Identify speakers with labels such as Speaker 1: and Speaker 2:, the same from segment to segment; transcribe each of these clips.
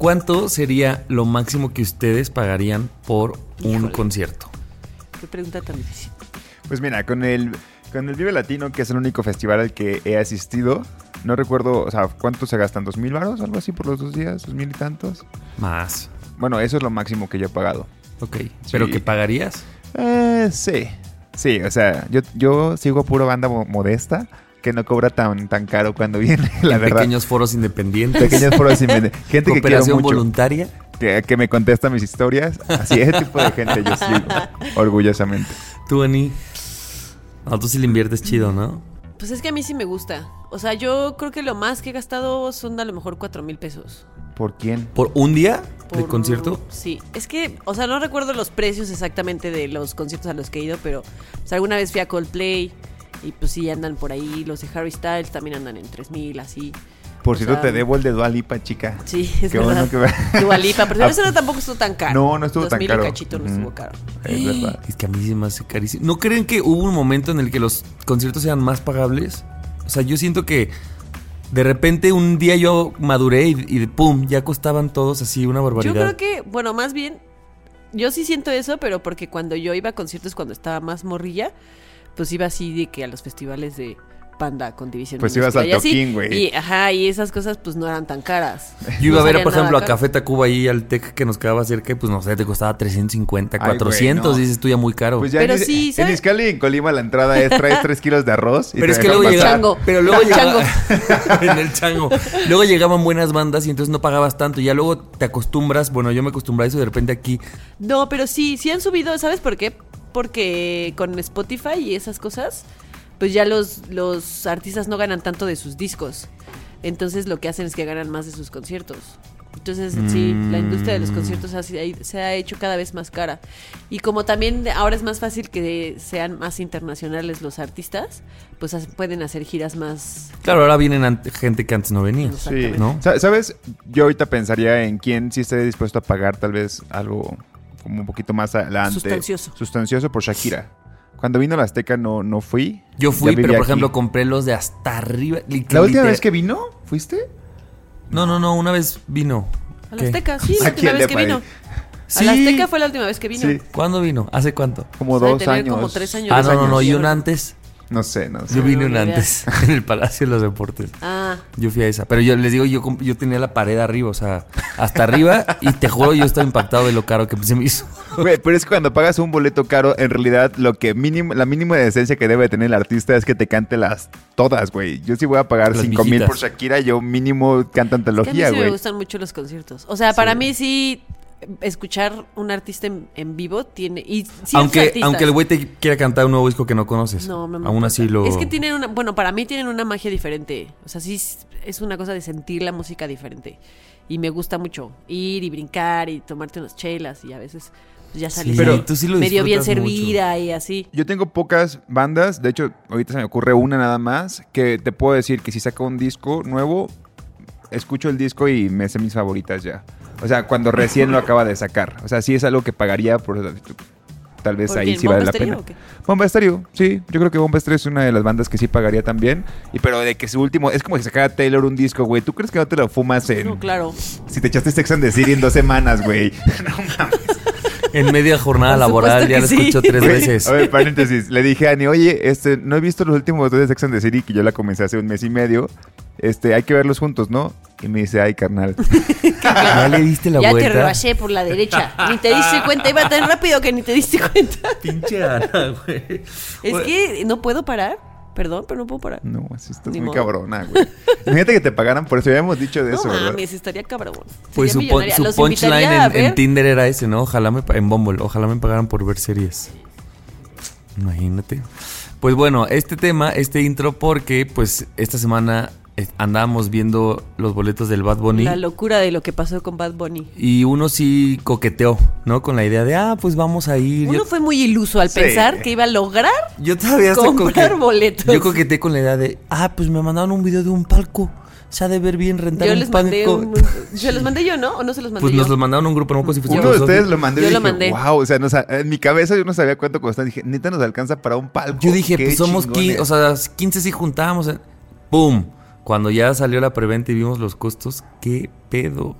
Speaker 1: ¿Cuánto sería lo máximo que ustedes pagarían por un
Speaker 2: Híjole.
Speaker 1: concierto?
Speaker 2: Qué pregunta tan difícil.
Speaker 3: Pues mira, con el, con el Vive Latino, que es el único festival al que he asistido, no recuerdo, o sea, ¿cuánto se gastan? ¿Dos mil varos? Algo así por los dos días, dos mil y tantos.
Speaker 1: Más.
Speaker 3: Bueno, eso es lo máximo que yo he pagado.
Speaker 1: Ok. ¿Pero qué pagarías?
Speaker 3: Eh, sí. Sí, o sea, yo, yo sigo puro banda mo- modesta que no cobra tan, tan caro cuando viene, la
Speaker 1: En
Speaker 3: verdad.
Speaker 1: Pequeños foros independientes.
Speaker 3: Pequeños foros vender. Gente que quiero mucho.
Speaker 1: voluntaria.
Speaker 3: Que, que me contesta mis historias. Así, ese tipo de gente yo sigo. Orgullosamente.
Speaker 1: Tú, Ani. No, tú sí le inviertes chido, ¿no?
Speaker 2: Pues es que a mí sí me gusta. O sea, yo creo que lo más que he gastado son a lo mejor cuatro mil pesos.
Speaker 3: ¿Por quién?
Speaker 1: ¿Por un día de
Speaker 2: Por-
Speaker 1: concierto?
Speaker 2: Sí. Es que, o sea, no recuerdo los precios exactamente de los conciertos a los que he ido, pero pues, alguna vez fui a Coldplay y pues sí andan por ahí. Los de Harry Styles también andan en tres mil, así.
Speaker 3: Por
Speaker 2: O
Speaker 3: cierto,
Speaker 2: sea,
Speaker 3: te debo el de Dualipa, chica.
Speaker 2: Sí, es
Speaker 3: Qué
Speaker 2: verdad.
Speaker 3: bueno que-
Speaker 2: Dua Lipa, pero eso no tampoco estuvo tan caro.
Speaker 3: No, no estuvo tan
Speaker 2: 2000 y
Speaker 3: caro.
Speaker 2: cachito no estuvo caro.
Speaker 3: Es verdad.
Speaker 1: Es que a mí se me hace carísimo. ¿No creen que hubo un momento en el que los conciertos sean más pagables? O sea, yo siento que de repente un día yo maduré y, y pum, ya costaban todos así una
Speaker 2: Yo
Speaker 1: barbaridad.
Speaker 2: creo que, bueno, más bien, yo sí siento eso, pero porque cuando yo iba a conciertos cuando estaba más morrilla, pues iba así de que a los festivales de Panda con División
Speaker 3: Pues ibas al
Speaker 2: y
Speaker 3: toquín, güey.
Speaker 2: Y, ajá, y esas cosas pues no eran tan caras.
Speaker 1: Yo iba
Speaker 2: No
Speaker 1: a ver, por ejemplo, a. Café Tacuba ahí al Tec que nos quedaba cerca y pues no sé, te costaba 350,
Speaker 3: Ay, güey,
Speaker 1: 400,
Speaker 3: no.
Speaker 1: dices tú ya muy caro.
Speaker 3: Pues ya
Speaker 2: Pero
Speaker 3: en,
Speaker 2: sí,
Speaker 3: en y en Colima la entrada es traes 3 kilos de arroz. y
Speaker 1: pero
Speaker 3: te
Speaker 1: es que luego llegaba,
Speaker 2: Chango.
Speaker 1: pero luego
Speaker 2: Chango.
Speaker 1: llegaba en el chango. Luego llegaban buenas bandas y entonces no pagabas tanto. Ya luego te acostumbras, bueno, yo me acostumbré a eso y de repente aquí
Speaker 2: No, pero sí, sí han subido, ¿sabes por qué? Porque con Spotify y esas cosas, pues ya los, los artistas no ganan tanto de sus discos. Entonces lo que hacen es que ganan más de sus conciertos. Entonces, sí, la industria de los conciertos ha sido- se ha hecho cada vez más cara. Y como también ahora es más fácil que sean más internacionales los artistas, pues pueden hacer giras más...
Speaker 1: Claro, ahora vienen gente que antes no venía.
Speaker 3: Sí.
Speaker 1: ¿No?
Speaker 3: Sa- ¿Sabes? Yo ahorita pensaría en quién sí estaría dispuesto a pagar tal vez algo como un poquito más adelante.
Speaker 2: Sustancioso.
Speaker 3: Sustancioso por Shakira. Cuando vino la Azteca no, no fui.
Speaker 1: Yo fui, pero por ejemplo compré los de hasta arriba.
Speaker 3: ¿La última vez que vino? ¿Fuiste?
Speaker 1: No, no, no, una vez vino.
Speaker 2: A la. Azteca, sí, la última vez que vino.
Speaker 3: París.
Speaker 2: A la
Speaker 1: Sí.
Speaker 2: Azteca fue la última vez que vino.
Speaker 3: Sí.
Speaker 1: ¿Cuándo vino? ¿Hace cuánto?
Speaker 3: Como
Speaker 2: O sea, de
Speaker 3: dos años.
Speaker 2: como tres años.
Speaker 1: Ah, no, no, no, y un antes.
Speaker 3: No sé, no sé.
Speaker 1: Yo vine
Speaker 2: no,
Speaker 1: un
Speaker 2: no
Speaker 1: antes en el Palacio de los Deportes.
Speaker 2: Ah,
Speaker 1: Yo fui a esa. Pero yo les digo, yo, yo tenía la pared arriba, o sea, hasta arriba. y te juro, yo estaba impactado de lo caro que se me hizo.
Speaker 3: Güey, pero es que cuando pagas un boleto caro, en realidad lo que mínimo, la mínima decencia que debe tener el artista es que te cante las todas, güey. Yo sí voy a pagar
Speaker 1: Las
Speaker 3: 5 mil por Shakira, yo mínimo canto
Speaker 2: es que a mí
Speaker 3: antología,
Speaker 2: sí me
Speaker 3: güey.
Speaker 2: gustan mucho los conciertos. O sea, para mí sí escuchar un artista en, en vivo tiene y
Speaker 1: aunque,
Speaker 2: artistas-
Speaker 1: aunque el güey te quiera cantar un nuevo disco que no conoces.
Speaker 2: no, no me
Speaker 1: Aún así lo.
Speaker 2: Es que tienen una, bueno, para mí tienen una magia diferente. O sea, sí es- una cosa de sentir la música diferente. Y me gusta mucho ir y brincar y tomarte unas chelas y a veces ya salís
Speaker 1: pero tú sí lo
Speaker 2: medio bien servida y así.
Speaker 3: Yo tengo pocas bandas, de hecho, ahorita se me ocurre una nada más, que te puedo decir que si saca un disco nuevo, escucho el disco y me sé mis favoritas ya. O sea, cuando recién lo acaba de sacar. O sea, sí es algo que pagaría por... Tal vez
Speaker 2: ¿Por
Speaker 3: ahí sí vale
Speaker 2: ¿Bomba
Speaker 3: la pena.
Speaker 2: o qué?
Speaker 3: Bomba Estéreo, sí. Yo creo que Bomba Estéreo es una de las bandas que sí pagaría también. Y pero de que su último... Es como si sacara Taylor un disco, güey. ¿Tú crees que no te lo fumas en...
Speaker 2: No, claro.
Speaker 3: Si te echaste Sex and the City en dos semanas, güey? no mames.
Speaker 1: En media jornada laboral ya lo
Speaker 2: sí.
Speaker 1: escucho tres veces.
Speaker 3: A ver, paréntesis. Le dije a Ani, oye, este, no he visto los últimos dos de Sex and the City, que yo la comencé hace un mes y medio. Este, hay que verlos juntos, ¿no? Y me dice, ay, carnal.
Speaker 1: ¿Ya le diste la
Speaker 2: ya te
Speaker 1: vuelta?
Speaker 2: rebasé por la derecha. Ni te diste cuenta, iba tan rápido que ni te diste cuenta.
Speaker 1: Pinche Ana, güey.
Speaker 2: Es que no puedo parar. Perdón, pero no puedo parar.
Speaker 3: No, así estás
Speaker 2: Ni
Speaker 3: muy
Speaker 2: modo.
Speaker 3: cabrona, güey. Imagínate que te pagaran por eso. Ya habíamos dicho de
Speaker 2: No
Speaker 3: eso, ¿verdad?
Speaker 2: mames, estaría cabrón.
Speaker 1: Pues su, punchline en. Tinder era ese, ¿no? Ojalá me pa- en Bumble, ojalá me pagaran por ver series. Imagínate. Pues bueno, este tema, este intro, porque pues esta semana andábamos viendo los boletos del Bad Bunny.
Speaker 2: La locura de lo que pasó con Bad Bunny.
Speaker 1: Y uno sí coqueteó, ¿no? Con la idea de, ah, pues vamos a ir.
Speaker 2: Uno
Speaker 1: Yo,
Speaker 2: fue muy iluso al
Speaker 3: Sí.
Speaker 2: pensar que iba a lograr
Speaker 1: yo todavía
Speaker 2: comprar
Speaker 1: coque-
Speaker 2: boletos.
Speaker 1: Yo coqueteé con la idea de, ah, pues me mandaron un video de un palco. Se ha de ver bien rentar
Speaker 2: Yo
Speaker 1: un
Speaker 2: les
Speaker 1: palco.
Speaker 2: mandé un... ¿Se los mandé yo, no? ¿O no se los mandé
Speaker 1: Pues
Speaker 2: yo?
Speaker 1: nos los mandaron un grupo, no me si
Speaker 3: Uno de ustedes lo mandó y
Speaker 2: Yo
Speaker 3: dije,
Speaker 2: lo mandé.
Speaker 3: wow, o sea, no sa- en mi cabeza yo no sabía cuánto costaba. Dije, neta nos alcanza para un palco.
Speaker 1: Yo dije, pues somos 15,
Speaker 3: chingones.
Speaker 1: o sea, 15 sí juntábamos. eh. ¡Pum! Cuando ya salió la preventa y vimos los costos, ¿qué pedo?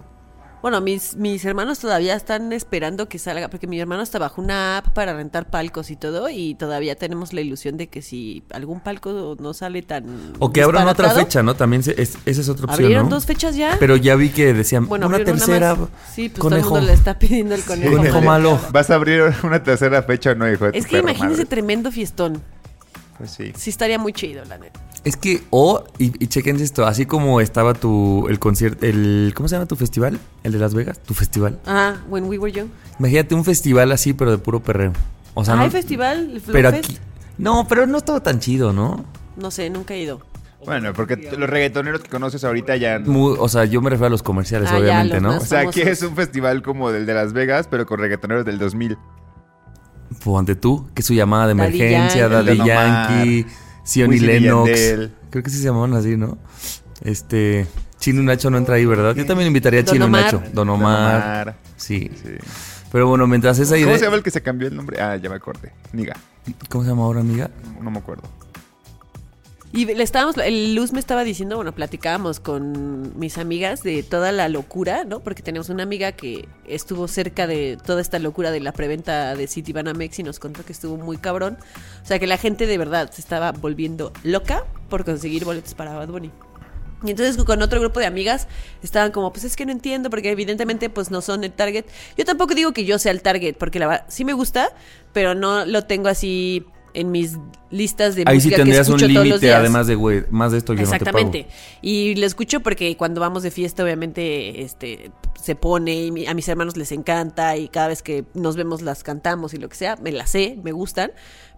Speaker 2: Bueno, mis, mis hermanos todavía están esperando que salga, porque mi hermano está bajo una app para rentar palcos y todo, y todavía tenemos la ilusión de que si algún palco no sale tan.
Speaker 1: O que abran otra fecha, ¿no? También se- es- esa es otra opción,
Speaker 2: ¿Abrieron
Speaker 1: ¿no?
Speaker 2: dos fechas ya?
Speaker 1: Pero ya vi que decían
Speaker 2: bueno,
Speaker 1: una tercera.
Speaker 2: Sí, pues
Speaker 1: conejo.
Speaker 2: todo el mundo le está pidiendo el conejo.
Speaker 1: Conejo malo.
Speaker 3: ¿Vas a abrir una tercera fecha o no, hijo de
Speaker 2: Es
Speaker 3: tu
Speaker 2: que imagínese
Speaker 3: madre?
Speaker 2: tremendo fiestón.
Speaker 3: Pues sí.
Speaker 2: Sí estaría muy chido, la neta.
Speaker 1: Es que, o, y, y chequen esto, así como estaba tu, el concierto, el, ¿cómo se llama tu festival? El de Las Vegas, tu festival.
Speaker 2: Ah, When We Were Young.
Speaker 1: Imagínate un festival así, pero de puro perreo. O sea,
Speaker 2: ah,
Speaker 1: no,
Speaker 2: hay festival, el
Speaker 1: pero aquí, no, pero no estaba tan chido, ¿no?
Speaker 2: No sé, nunca he ido.
Speaker 3: Bueno, porque los reggaetoneros que conoces ahorita ya...
Speaker 1: Muy- o sea, yo me refiero a los comerciales,
Speaker 2: Ah, ya,
Speaker 1: obviamente,
Speaker 2: los
Speaker 1: ¿no?
Speaker 3: O sea, aquí
Speaker 2: famosos.
Speaker 3: es un festival como del de Las Vegas, pero con reggaetoneros del 2000.
Speaker 1: Ponte tú, que es su llamada de
Speaker 2: Daddy
Speaker 1: emergencia. Daddy Yankee, Sion y Lennox.
Speaker 3: Yandel.
Speaker 1: Creo que sí se llamaban así, ¿no? Este, Chino Nacho no entra ahí, ¿verdad? Yo también invitaría a
Speaker 2: Don
Speaker 1: Chino
Speaker 2: Omar.
Speaker 1: Nacho. Don Omar. Sí.
Speaker 3: Sí.
Speaker 1: Pero bueno, mientras esa idea...
Speaker 3: ¿Cómo se llama el que se cambió el nombre? Ah, ya me acordé. Niga.
Speaker 1: ¿Cómo se llama ahora, amiga?
Speaker 3: No, no me acuerdo.
Speaker 2: Y le estábamos, Luz me estaba diciendo, bueno, platicábamos con mis amigas de toda la locura, ¿no? Porque tenemos una amiga que estuvo cerca de toda esta locura de la preventa de City Banamex y nos contó que estuvo muy cabrón. O sea, que la gente de verdad se estaba volviendo loca por conseguir boletos para Bad Bunny. Y entonces con otro grupo de amigas estaban como, pues es que no entiendo, porque evidentemente pues no son el target. Yo tampoco digo que yo sea el target, porque la verdad sí me gusta, pero no lo tengo así en mis listas de
Speaker 1: Ahí sí
Speaker 2: música que
Speaker 1: tendrías un
Speaker 2: escucho todos los días.
Speaker 1: además de, güey, más de esto yo
Speaker 2: Exactamente.
Speaker 1: no te
Speaker 2: Y lo escucho porque cuando vamos de fiesta, obviamente, este se pone y a mis hermanos les encanta y cada vez que nos vemos las cantamos y lo que sea, me las sé, me gustan,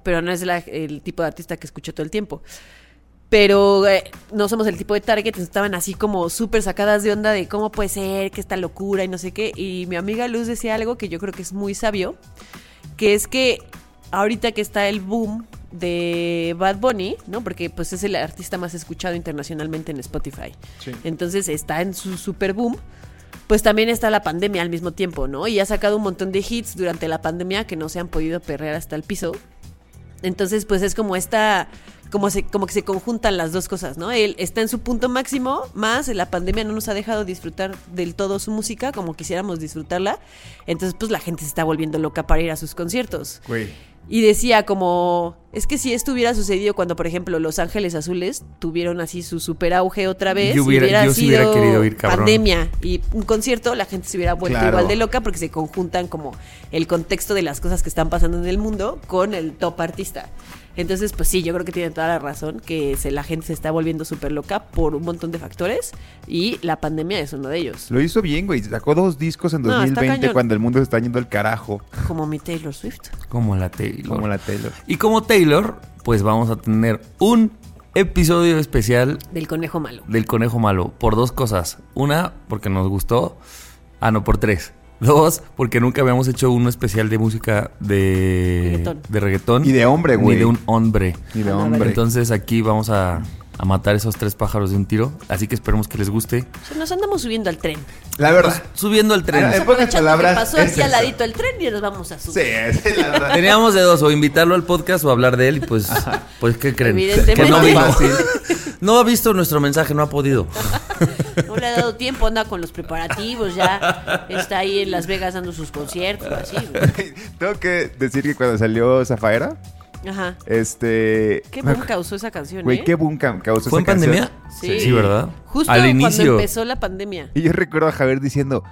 Speaker 2: pero no es la- el tipo de artista que escucho todo el tiempo. Pero eh, no somos el tipo de target, estaban así como súper sacadas de onda de cómo puede ser, que esta locura y no sé qué. Y mi amiga Luz decía algo que yo creo que es muy sabio, que es que ahorita que está el boom de Bad Bunny, ¿no? Porque pues es el artista más escuchado internacionalmente en Spotify.
Speaker 3: Sí.
Speaker 2: Entonces está en su super boom. Pues también está la pandemia al mismo tiempo, ¿no? Y ha sacado un montón de hits durante la pandemia que no se han podido perrear hasta el piso. Entonces, pues es como esta, como, se, como que se conjuntan las dos cosas, ¿no? Él está en su punto máximo, más la pandemia no nos ha dejado disfrutar del todo su música como quisiéramos disfrutarla. Entonces, pues la gente se está volviendo loca para ir a sus conciertos.
Speaker 3: Güey.
Speaker 2: Y decía como, es que si esto hubiera sucedido cuando, por ejemplo, Los Ángeles Azules tuvieron así su super auge otra vez,
Speaker 1: Yo hubiera- yo
Speaker 2: sido
Speaker 1: hubiera querido ir, cabrón.
Speaker 2: pandemia y un concierto, la gente se hubiera vuelto
Speaker 3: Claro.
Speaker 2: igual de loca porque se conjuntan como el contexto de las cosas que están pasando en el mundo con el top artista. Entonces, pues sí, yo creo que tiene toda la razón que se, la gente se está volviendo súper loca por un montón de factores y la pandemia es uno de ellos.
Speaker 3: Lo hizo bien, güey. Sacó dos discos en
Speaker 2: No, está
Speaker 3: 2020
Speaker 2: cañón.
Speaker 3: cuando el mundo se está yendo al carajo.
Speaker 2: Como mi Taylor Swift.
Speaker 1: Como la Taylor.
Speaker 3: Como la Taylor.
Speaker 1: Y como Taylor, pues vamos a tener un episodio especial
Speaker 2: Del conejo malo.
Speaker 1: del Conejo Malo por dos cosas. Una, porque nos gustó. Ah, no, por tres. Dos, porque nunca habíamos hecho uno especial de música de
Speaker 2: Reggaetón.
Speaker 1: de reggaetón.
Speaker 3: Y de hombre,
Speaker 1: Ni
Speaker 3: güey.
Speaker 1: de un hombre.
Speaker 3: Ni de
Speaker 2: Ah,
Speaker 3: hombre.
Speaker 1: Entonces aquí vamos a, a matar esos tres pájaros de un tiro. Así que esperemos que les guste.
Speaker 2: O sea, nos andamos subiendo al tren.
Speaker 3: la verdad.
Speaker 1: Subiendo al tren.
Speaker 3: En pocas palabras,
Speaker 2: pasó
Speaker 3: es
Speaker 2: aquí al ladito el tren y nos vamos a
Speaker 3: Sí,
Speaker 2: subir.
Speaker 3: esa es la verdad.
Speaker 1: Teníamos de dos, o invitarlo al podcast o hablar de él y pues, pues ¿qué creen?
Speaker 2: Evidentemente.
Speaker 1: Que no vino.
Speaker 3: Fácil.
Speaker 1: No ha visto nuestro mensaje, no ha podido.
Speaker 2: No le ha dado tiempo, anda con los preparativos, ya está ahí en Las Vegas dando sus conciertos, así. güey.
Speaker 3: Tengo que decir que cuando salió Zafaera,
Speaker 2: Ajá.
Speaker 3: Este.
Speaker 2: ¿Qué
Speaker 3: me-
Speaker 2: boom causó esa canción,
Speaker 3: Güey,
Speaker 2: eh?
Speaker 3: qué boom ca- causó
Speaker 1: ¿Fue en
Speaker 3: esa canción.
Speaker 1: pandemia?
Speaker 2: Sí.
Speaker 1: ¿verdad?
Speaker 2: Justo
Speaker 1: Al
Speaker 2: cuando
Speaker 1: inicio.
Speaker 2: empezó la pandemia.
Speaker 3: Y yo recuerdo a Javier diciendo,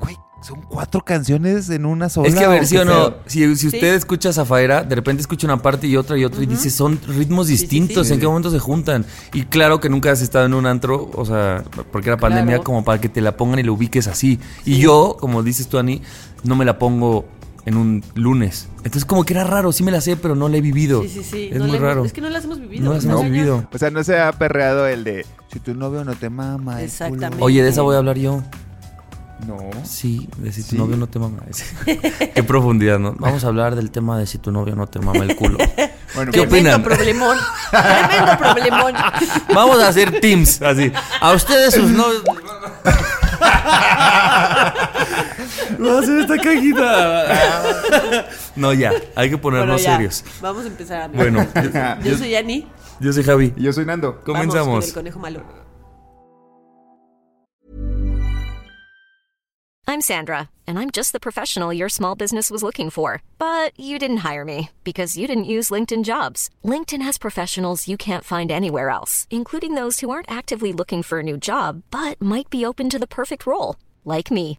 Speaker 3: güey, son cuatro canciones en una sola.
Speaker 1: Es que a ver, sí o no,
Speaker 3: pedo?"
Speaker 1: si, si usted escucha Zafaera, de repente escucha una parte y otra y otra y dice, son ritmos
Speaker 2: Sí, sí,
Speaker 1: distintos,
Speaker 2: sí.
Speaker 1: ¿en qué momento se juntan? Y claro que nunca has estado en un antro, o sea, porque era pandemia,
Speaker 2: Claro.
Speaker 1: como para que te la pongan y la ubiques así. Y yo, como dices tú, Ani, no me la pongo en un lunes. Entonces como que era raro, sí me la sé, pero no la he vivido.
Speaker 2: Sí, sí, sí.
Speaker 1: Es
Speaker 2: No
Speaker 1: muy
Speaker 2: hemos-
Speaker 1: raro.
Speaker 2: Es que no las hemos vivido.
Speaker 1: No las
Speaker 2: está
Speaker 1: hemos vivido.
Speaker 3: O sea, no se ha perreado el de, si tu novio no te mama. el culo".
Speaker 2: Exactamente.
Speaker 1: Oye, de esa voy a hablar yo.
Speaker 3: No.
Speaker 1: Sí, de si tu
Speaker 3: Sí.
Speaker 1: novio no te mama. Qué profundidad, ¿no? Vamos a hablar del tema de si tu novio no te mama el culo.
Speaker 3: Bueno,
Speaker 1: ¿Qué
Speaker 3: pues,
Speaker 2: Tremendo
Speaker 1: opinan?
Speaker 2: problemón. Tremendo problemón.
Speaker 1: Vamos a hacer teams, así. A ustedes sus novios. Va a hacer esta cajita. No, ya, hay que ponernos
Speaker 2: ya.
Speaker 1: serios.
Speaker 2: Vamos a empezar.
Speaker 1: Bueno,
Speaker 2: Yo soy
Speaker 1: yo soy Javi.
Speaker 3: Y yo soy Nando.
Speaker 2: Vamos con
Speaker 1: Comenzamos.
Speaker 2: el conejo malo.
Speaker 4: I'm Sandra, and I'm just the professional your small business was looking for. But you didn't hire me because you didn't use LinkedIn jobs. LinkedIn has professionals you can't find anywhere else, including those who aren't actively looking for a new job but might be open to the perfect role, like me.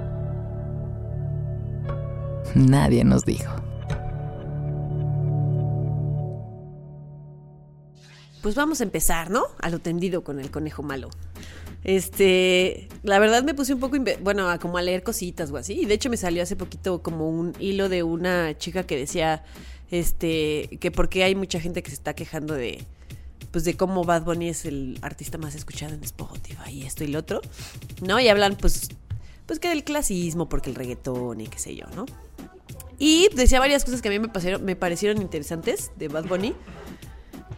Speaker 5: Nadie nos dijo.
Speaker 2: Pues vamos a empezar, ¿no? A lo tendido con el conejo malo. Este, la verdad me puse un poco, bueno, a como a leer cositas o así. Y de hecho me salió hace poquito como un hilo de una chica que decía, este, que porque hay mucha gente que se está quejando de, pues de cómo Bad Bunny es el artista más escuchado en Spotify y esto y lo otro, ¿no? Y hablan, pues, pues que del clasismo, porque el reggaetón y qué sé yo, ¿no? Y decía varias cosas que a mí me, pasaron- me parecieron interesantes de Bad Bunny.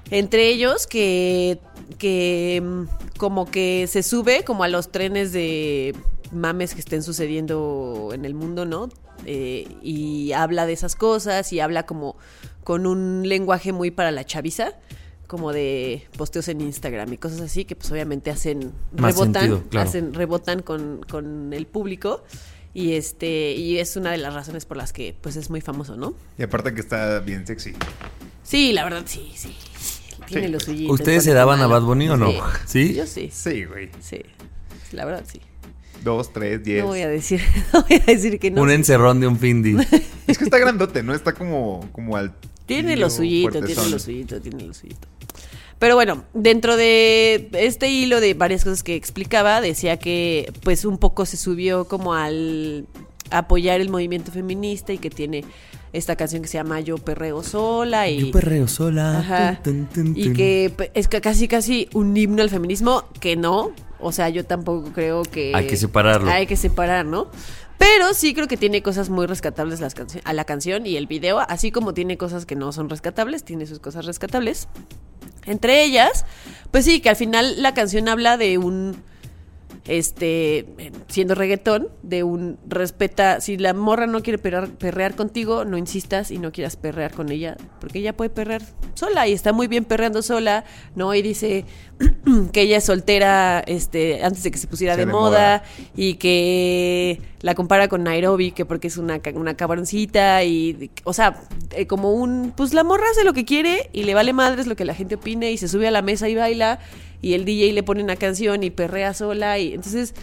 Speaker 2: Entre ellos que, que mm, como que se sube como a los trenes de mames que estén sucediendo en el mundo, ¿no? Eh, y habla de esas cosas y habla como con un lenguaje muy para la chaviza, como de posteos en Instagram y cosas así que pues obviamente hacen
Speaker 1: Más
Speaker 2: rebotan,
Speaker 1: sentido, claro.
Speaker 2: hacen rebotan con, con el público y este y es una de las razones por las que pues es muy famoso, ¿no?
Speaker 3: Y aparte que está bien sexy.
Speaker 2: Sí, la verdad sí, sí. Tiene
Speaker 3: Sí,
Speaker 2: lo
Speaker 3: pues.
Speaker 2: suyito.
Speaker 1: ¿Ustedes se daban a. Bad Bunny o no?
Speaker 2: Sí.
Speaker 1: ¿Sí?
Speaker 2: Yo sí.
Speaker 3: Sí, güey.
Speaker 2: Sí. La verdad sí.
Speaker 3: Dos, tres, diez.
Speaker 2: No voy a decir, no voy a decir que no.
Speaker 1: Un encerrón de un Findi.
Speaker 3: Es que está grandote, ¿no? Está como, como al.
Speaker 2: Tiene lo suyito, tiene lo suyito, tiene lo suyito. Pero bueno, dentro de este hilo de varias cosas que explicaba, decía que pues un poco se subió como al apoyar el movimiento feminista y que tiene esta canción que se llama Yo perreo sola y
Speaker 1: Yo perreo sola.
Speaker 2: Ajá.
Speaker 1: Tun, tun, tun,
Speaker 2: Y que es que casi casi un himno al feminismo, que no. O sea, yo tampoco creo que...
Speaker 1: Hay que separarlo.
Speaker 2: Hay que separar, ¿no? Pero sí creo que tiene cosas muy rescatables las a la canción y el video, así como tiene cosas que no son rescatables, tiene sus cosas rescatables. Entre ellas, pues sí, que al final la canción habla de un este, siendo reggaetón, de un respeta, si la morra no quiere perrear, perrear contigo, no insistas y no quieras perrear con ella, porque ella puede perrear sola y está muy bien perreando sola, ¿no? Y dice que ella es soltera este, antes de que se pusiera de, moda,
Speaker 3: moda.
Speaker 2: y que la compara con Nairobi, que porque es una, una cabroncita y, o sea, eh, como un, pues la morra hace lo que quiere y le vale madres lo que la gente opine y se sube a la mesa y baila y el DJ le pone una canción y perrea sola y entonces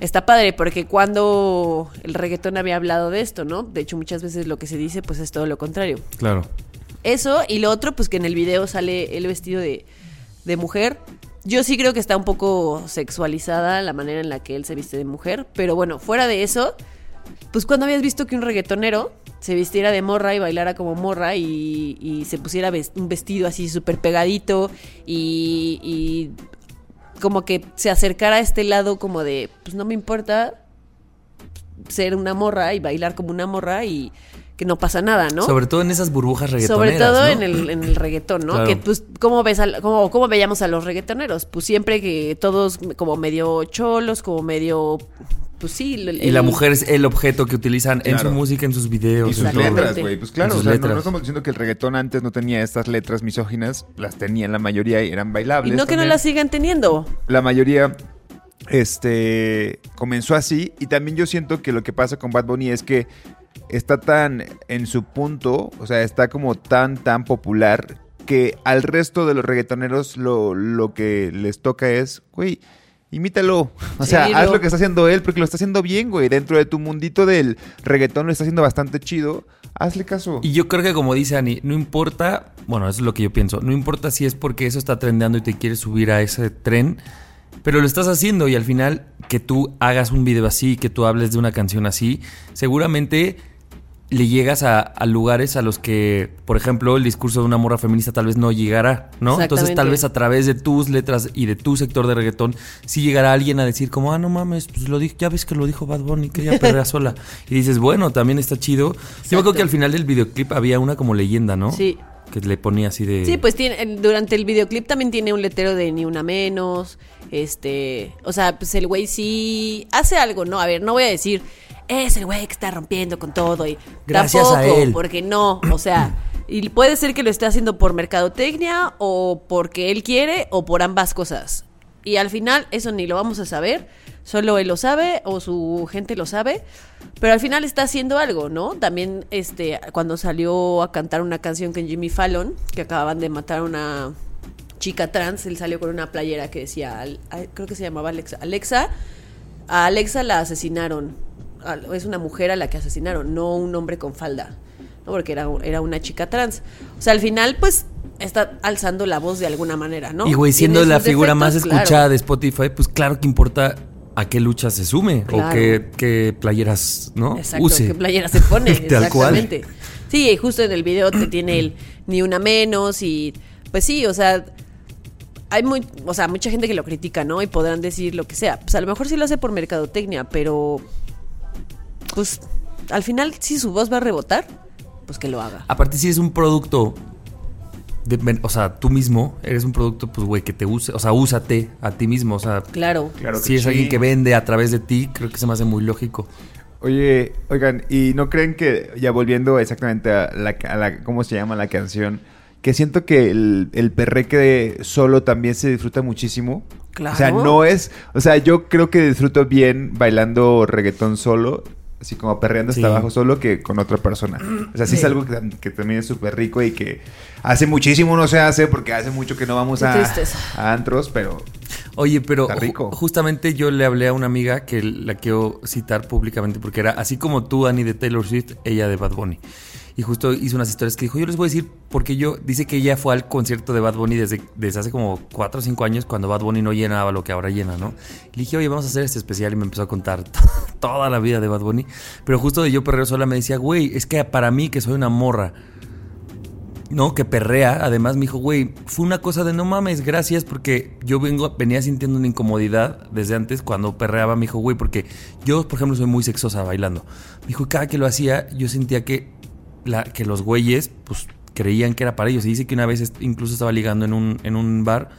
Speaker 2: está padre porque cuando el reggaetón había hablado de esto, ¿no? De hecho muchas veces lo que se dice pues es todo lo contrario.
Speaker 1: Claro.
Speaker 2: Eso y lo otro pues que en el video sale el vestido de, de mujer. Yo sí creo que está un poco sexualizada la manera en la que él se viste de mujer, pero bueno, fuera de eso, pues cuando habías visto que un reggaetonero se vistiera de morra y bailara como morra y, y se pusiera un vestido así súper pegadito y, y como que se acercara a este lado como de, pues no me importa ser una morra y bailar como una morra y que no pasa nada, ¿no?
Speaker 1: Sobre todo en esas burbujas
Speaker 2: Sobre
Speaker 1: reggaetoneras.
Speaker 2: todo
Speaker 1: ¿no?
Speaker 2: en, el, en el reggaetón, ¿no?
Speaker 1: Claro.
Speaker 2: Que pues, ¿cómo ves al- cómo, cómo veíamos a los reggaetoneros? Pues siempre que todos como medio cholos, como medio, pues sí. el-
Speaker 1: Y la mujer es el objeto que utilizan en su música, en sus videos.
Speaker 3: Y sus letras, güey. Pues claro, o sea, no, estamos diciendo que el reggaetón antes no tenía estas letras misóginas, las tenían la mayoría y eran
Speaker 2: Y
Speaker 3: bailables.
Speaker 2: no que no las sigan teniendo.
Speaker 3: La mayoría este comenzó así y también yo siento que lo que pasa con Bad Bunny es que está tan en su punto, o sea, está como tan tan popular que al resto de los reggaetoneros lo, lo que les toca es, güey, imítalo. O
Speaker 2: Sí,
Speaker 3: sea, haz
Speaker 2: lo-
Speaker 3: lo que está haciendo él porque lo está haciendo bien, güey. Dentro de tu mundito del reggaetón lo está haciendo bastante chido. Hazle caso.
Speaker 1: Y yo creo que como dice Ani, no importa, bueno, eso es lo que yo pienso, no importa si es porque eso está trendeando y te quieres subir a ese tren, pero lo estás haciendo y al final que tú hagas un video así, que tú hables de una canción así, seguramente le llegas a, a lugares a los que, por ejemplo, el discurso de una morra feminista tal vez no llegará, ¿no? Entonces tal vez a través de tus letras y de tu sector de reggaetón, sí llegará alguien a decir como, ah, no mames, pues lo dije, ya ves que lo dijo Bad Bunny, que ella perrea sola. Y dices, bueno, también está chido. Yo me acuerdo
Speaker 2: Exacto.
Speaker 1: que al final del videoclip había una como leyenda, ¿no?
Speaker 2: Sí.
Speaker 1: Que le ponía así de...
Speaker 2: Sí, pues tiene, durante el videoclip también tiene un letrero de ni una menos. Este, o sea, pues el güey sí hace algo, ¿no? A ver, no voy a decir, es el güey que está rompiendo con todo y
Speaker 1: Gracias a
Speaker 2: tampoco,
Speaker 1: él.
Speaker 2: porque no, o sea, y puede ser que lo esté haciendo por mercadotecnia o porque él quiere o por ambas cosas. Y al final eso ni lo vamos a saber, solo él lo sabe o su gente lo sabe, pero al final está haciendo algo, ¿no? También este cuando salió a cantar una canción con Jimmy Fallon, que acababan de matar a una chica trans, él salió con una playera que decía, creo que se llamaba Alexa, Alexa, a Alexa la asesinaron, es una mujer a la que asesinaron, no un hombre con falda, ¿no? porque era, era una chica trans. O sea, al final, pues, está alzando la voz de alguna manera, ¿no?
Speaker 1: Y güey, siendo la figura más escuchada
Speaker 2: claro.
Speaker 1: de Spotify, pues claro que importa a qué lucha se sume o qué, qué playeras, ¿no?
Speaker 2: Exacto,
Speaker 1: Use.
Speaker 2: qué playera se pone,
Speaker 1: Tal cual.
Speaker 2: exactamente. Sí, y justo en el video te tiene el ni una menos y pues sí, o sea, hay muy, o sea, mucha gente que lo critica, ¿no? Y podrán decir lo que sea. Pues a lo mejor sí lo hace por mercadotecnia, pero pues al final si su voz va a rebotar, pues que lo haga.
Speaker 1: Aparte, si es un producto, de- o sea, tú mismo eres un producto, pues güey, que te use, o sea, úsate a ti mismo, o sea,
Speaker 2: Claro.
Speaker 3: Claro
Speaker 1: si es
Speaker 3: sí.
Speaker 1: alguien que vende a través de ti, creo que se me hace muy lógico.
Speaker 3: Oye, oigan, ¿y no creen que, ya volviendo exactamente a la, a la- ¿cómo se llama la canción? Que siento que el, el perreque solo también se disfruta muchísimo.
Speaker 2: Claro.
Speaker 3: O sea, no es, o sea, yo creo que disfruto bien bailando reggaetón solo, así como perreando hasta
Speaker 1: Sí.
Speaker 3: abajo solo que con otra persona. O sea, sí, es algo que, que también es súper rico y que hace muchísimo no se hace porque hace mucho que no vamos a, a antros, pero
Speaker 1: Oye, pero
Speaker 3: Está rico.
Speaker 1: ju- justamente yo le hablé a una amiga que la quiero citar públicamente porque era así como tú, Annie, de Taylor Swift, ella de Bad Bunny. Y justo hizo unas historias que dijo, yo les voy a decir porque yo, dice que ella fue al concierto de Bad Bunny desde, hace como 4 o 5 años cuando Bad Bunny no llenaba lo que ahora llena, ¿no? Le dije, oye, vamos a hacer este especial y me empezó a contar toda la vida de Bad Bunny. Pero justo de Yo Perreo Sola me decía, güey, es que para mí que soy una morra, ¿no? Que perrea. Además me dijo, güey, fue una cosa de no mames, gracias, porque yo vengo, venía sintiendo una incomodidad desde antes cuando perreaba. Me dijo, güey, porque yo, por ejemplo, soy muy sexosa bailando. Me dijo, cada que lo hacía, yo sentía que, la, que los güeyes, pues, creían que era para ellos. Y dice que una vez incluso estaba ligando en un, en un bar,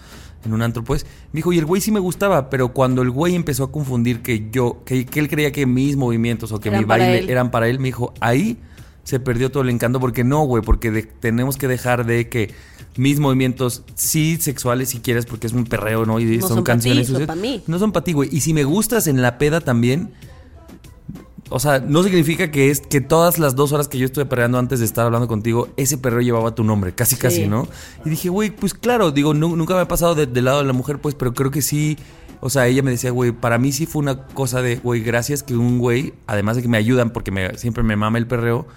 Speaker 1: en un antro, pues. Me dijo, y el güey sí me gustaba, pero cuando el güey empezó a confundir que yo, que, que él creía que mis movimientos o que
Speaker 2: Eran
Speaker 1: mi baile
Speaker 2: él.
Speaker 1: eran para él, me dijo, ahí se perdió todo el encanto porque no, güey, porque de- tenemos que dejar de que mis movimientos, sí sexuales si quieres, porque es un perreo, ¿no? Y
Speaker 2: No
Speaker 1: son,
Speaker 2: son
Speaker 1: canciones.
Speaker 2: ti, son mí.
Speaker 1: No son para ti, güey. Y si me gustas en la peda también, o sea, no significa que es que todas las dos horas que yo estuve perreando antes de estar hablando contigo, ese perreo llevaba tu nombre, casi,
Speaker 2: Sí.
Speaker 1: casi, ¿no? Y dije, güey, pues claro, digo, nu- nunca me ha pasado de- del lado de la mujer, pues, pero creo que sí. O sea, ella me decía, güey, para mí sí fue una cosa de, güey, gracias que un güey, además de que me ayudan porque me, siempre me mama el perreo,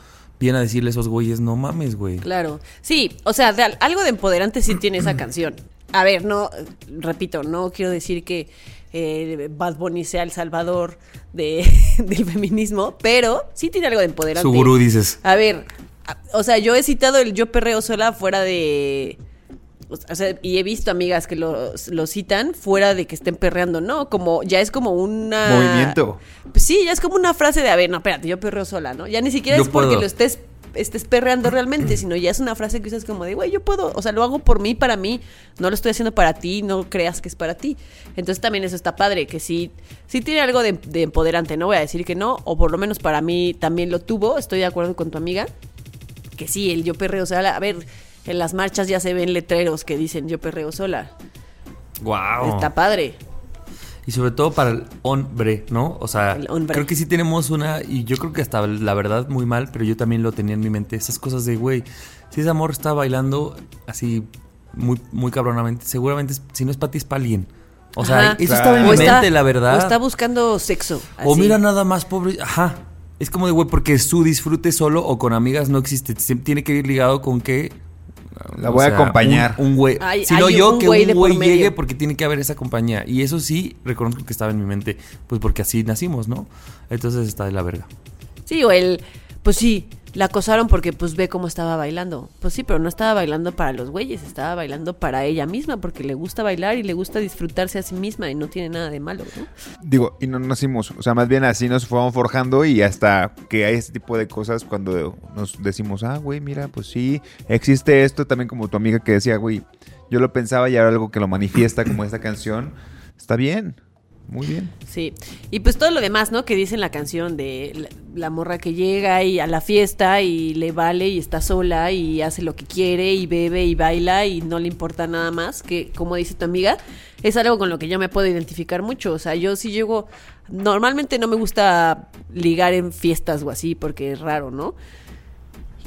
Speaker 1: viene a decirle a esos güeyes, no mames, güey.
Speaker 2: Claro. Sí, o sea, de al- algo de empoderante sí tiene esa canción. A ver, no, repito, no quiero decir que eh, Bad Bunny sea el salvador de, del feminismo, pero sí tiene algo de empoderante.
Speaker 1: Su gurú, dices.
Speaker 2: A ver, a- o sea, yo he citado el yo perreo sola fuera de... O sea, y he visto amigas que lo, lo citan fuera de que estén perreando, ¿no? Como, ya es como una...
Speaker 3: Movimiento.
Speaker 2: Pues sí, ya es como una frase de, a ver, no, espérate, yo perreo sola, ¿no? Ya ni siquiera
Speaker 1: Yo
Speaker 2: es porque
Speaker 1: puedo.
Speaker 2: lo estés estés perreando realmente, sino ya es una frase que usas como de, güey, yo puedo, o sea, lo hago por mí, para mí, no lo estoy haciendo para ti, no creas que es para ti. Entonces también eso está padre, que sí, sí tiene algo de, de empoderante, no voy a decir que no, o por lo menos para mí también lo tuvo, estoy de acuerdo con tu amiga, que sí, el yo perreo sola, a ver, en las marchas ya se ven letreros que dicen yo perreo sola.
Speaker 1: Wow.
Speaker 2: Está padre.
Speaker 1: Y sobre todo para el hombre, ¿no? O sea,
Speaker 2: El hombre.
Speaker 1: creo que sí tenemos una, y yo creo que hasta la verdad muy mal, pero yo también lo tenía en mi mente, esas cosas de, güey, si ese amor está bailando así muy, muy cabronamente, seguramente es- si no es para ti es para alguien. O sea,
Speaker 2: Ajá.
Speaker 1: eso
Speaker 3: Claro.
Speaker 1: estaba en
Speaker 2: O
Speaker 1: mi
Speaker 2: está-
Speaker 1: mente, la verdad.
Speaker 2: O está buscando sexo.
Speaker 1: O mira nada más pobre, ajá. Es como de, güey, porque su disfrute solo o con amigas no existe. Tiene que ir ligado con que...
Speaker 3: La
Speaker 1: o
Speaker 3: voy a acompañar.
Speaker 1: Un, un güey. Si no
Speaker 2: hay
Speaker 1: yo,
Speaker 2: un
Speaker 1: que
Speaker 2: güey
Speaker 1: un
Speaker 2: por
Speaker 1: güey llegue porque tiene que haber esa compañía. Y eso sí, reconozco que estaba en mi mente. Pues porque así nacimos, ¿no? Entonces está de la verga.
Speaker 2: Sí, o el, pues sí, la acosaron porque pues ve cómo estaba bailando. Pues sí, pero no estaba bailando para los güeyes, estaba bailando para ella misma porque le gusta bailar y le gusta disfrutarse a sí misma y no tiene nada de malo, ¿no?
Speaker 3: Digo, y no nacimos, o sea, más bien así nos fuimos forjando y hasta que hay este tipo de cosas cuando nos decimos, ah, güey, mira, pues sí, existe esto, también como tu amiga que decía, güey, yo lo pensaba y ahora algo que lo manifiesta como esta canción, está bien, muy bien.
Speaker 2: Sí, y pues todo lo demás, ¿no? Que dice en la canción de la, la morra que llega y a la fiesta y le vale y está sola y hace lo que quiere y bebe y baila y no le importa nada más, que como dice tu amiga, es algo con lo que yo me puedo identificar mucho. O sea, yo sí llego, normalmente no me gusta ligar en fiestas o así porque es raro, ¿no?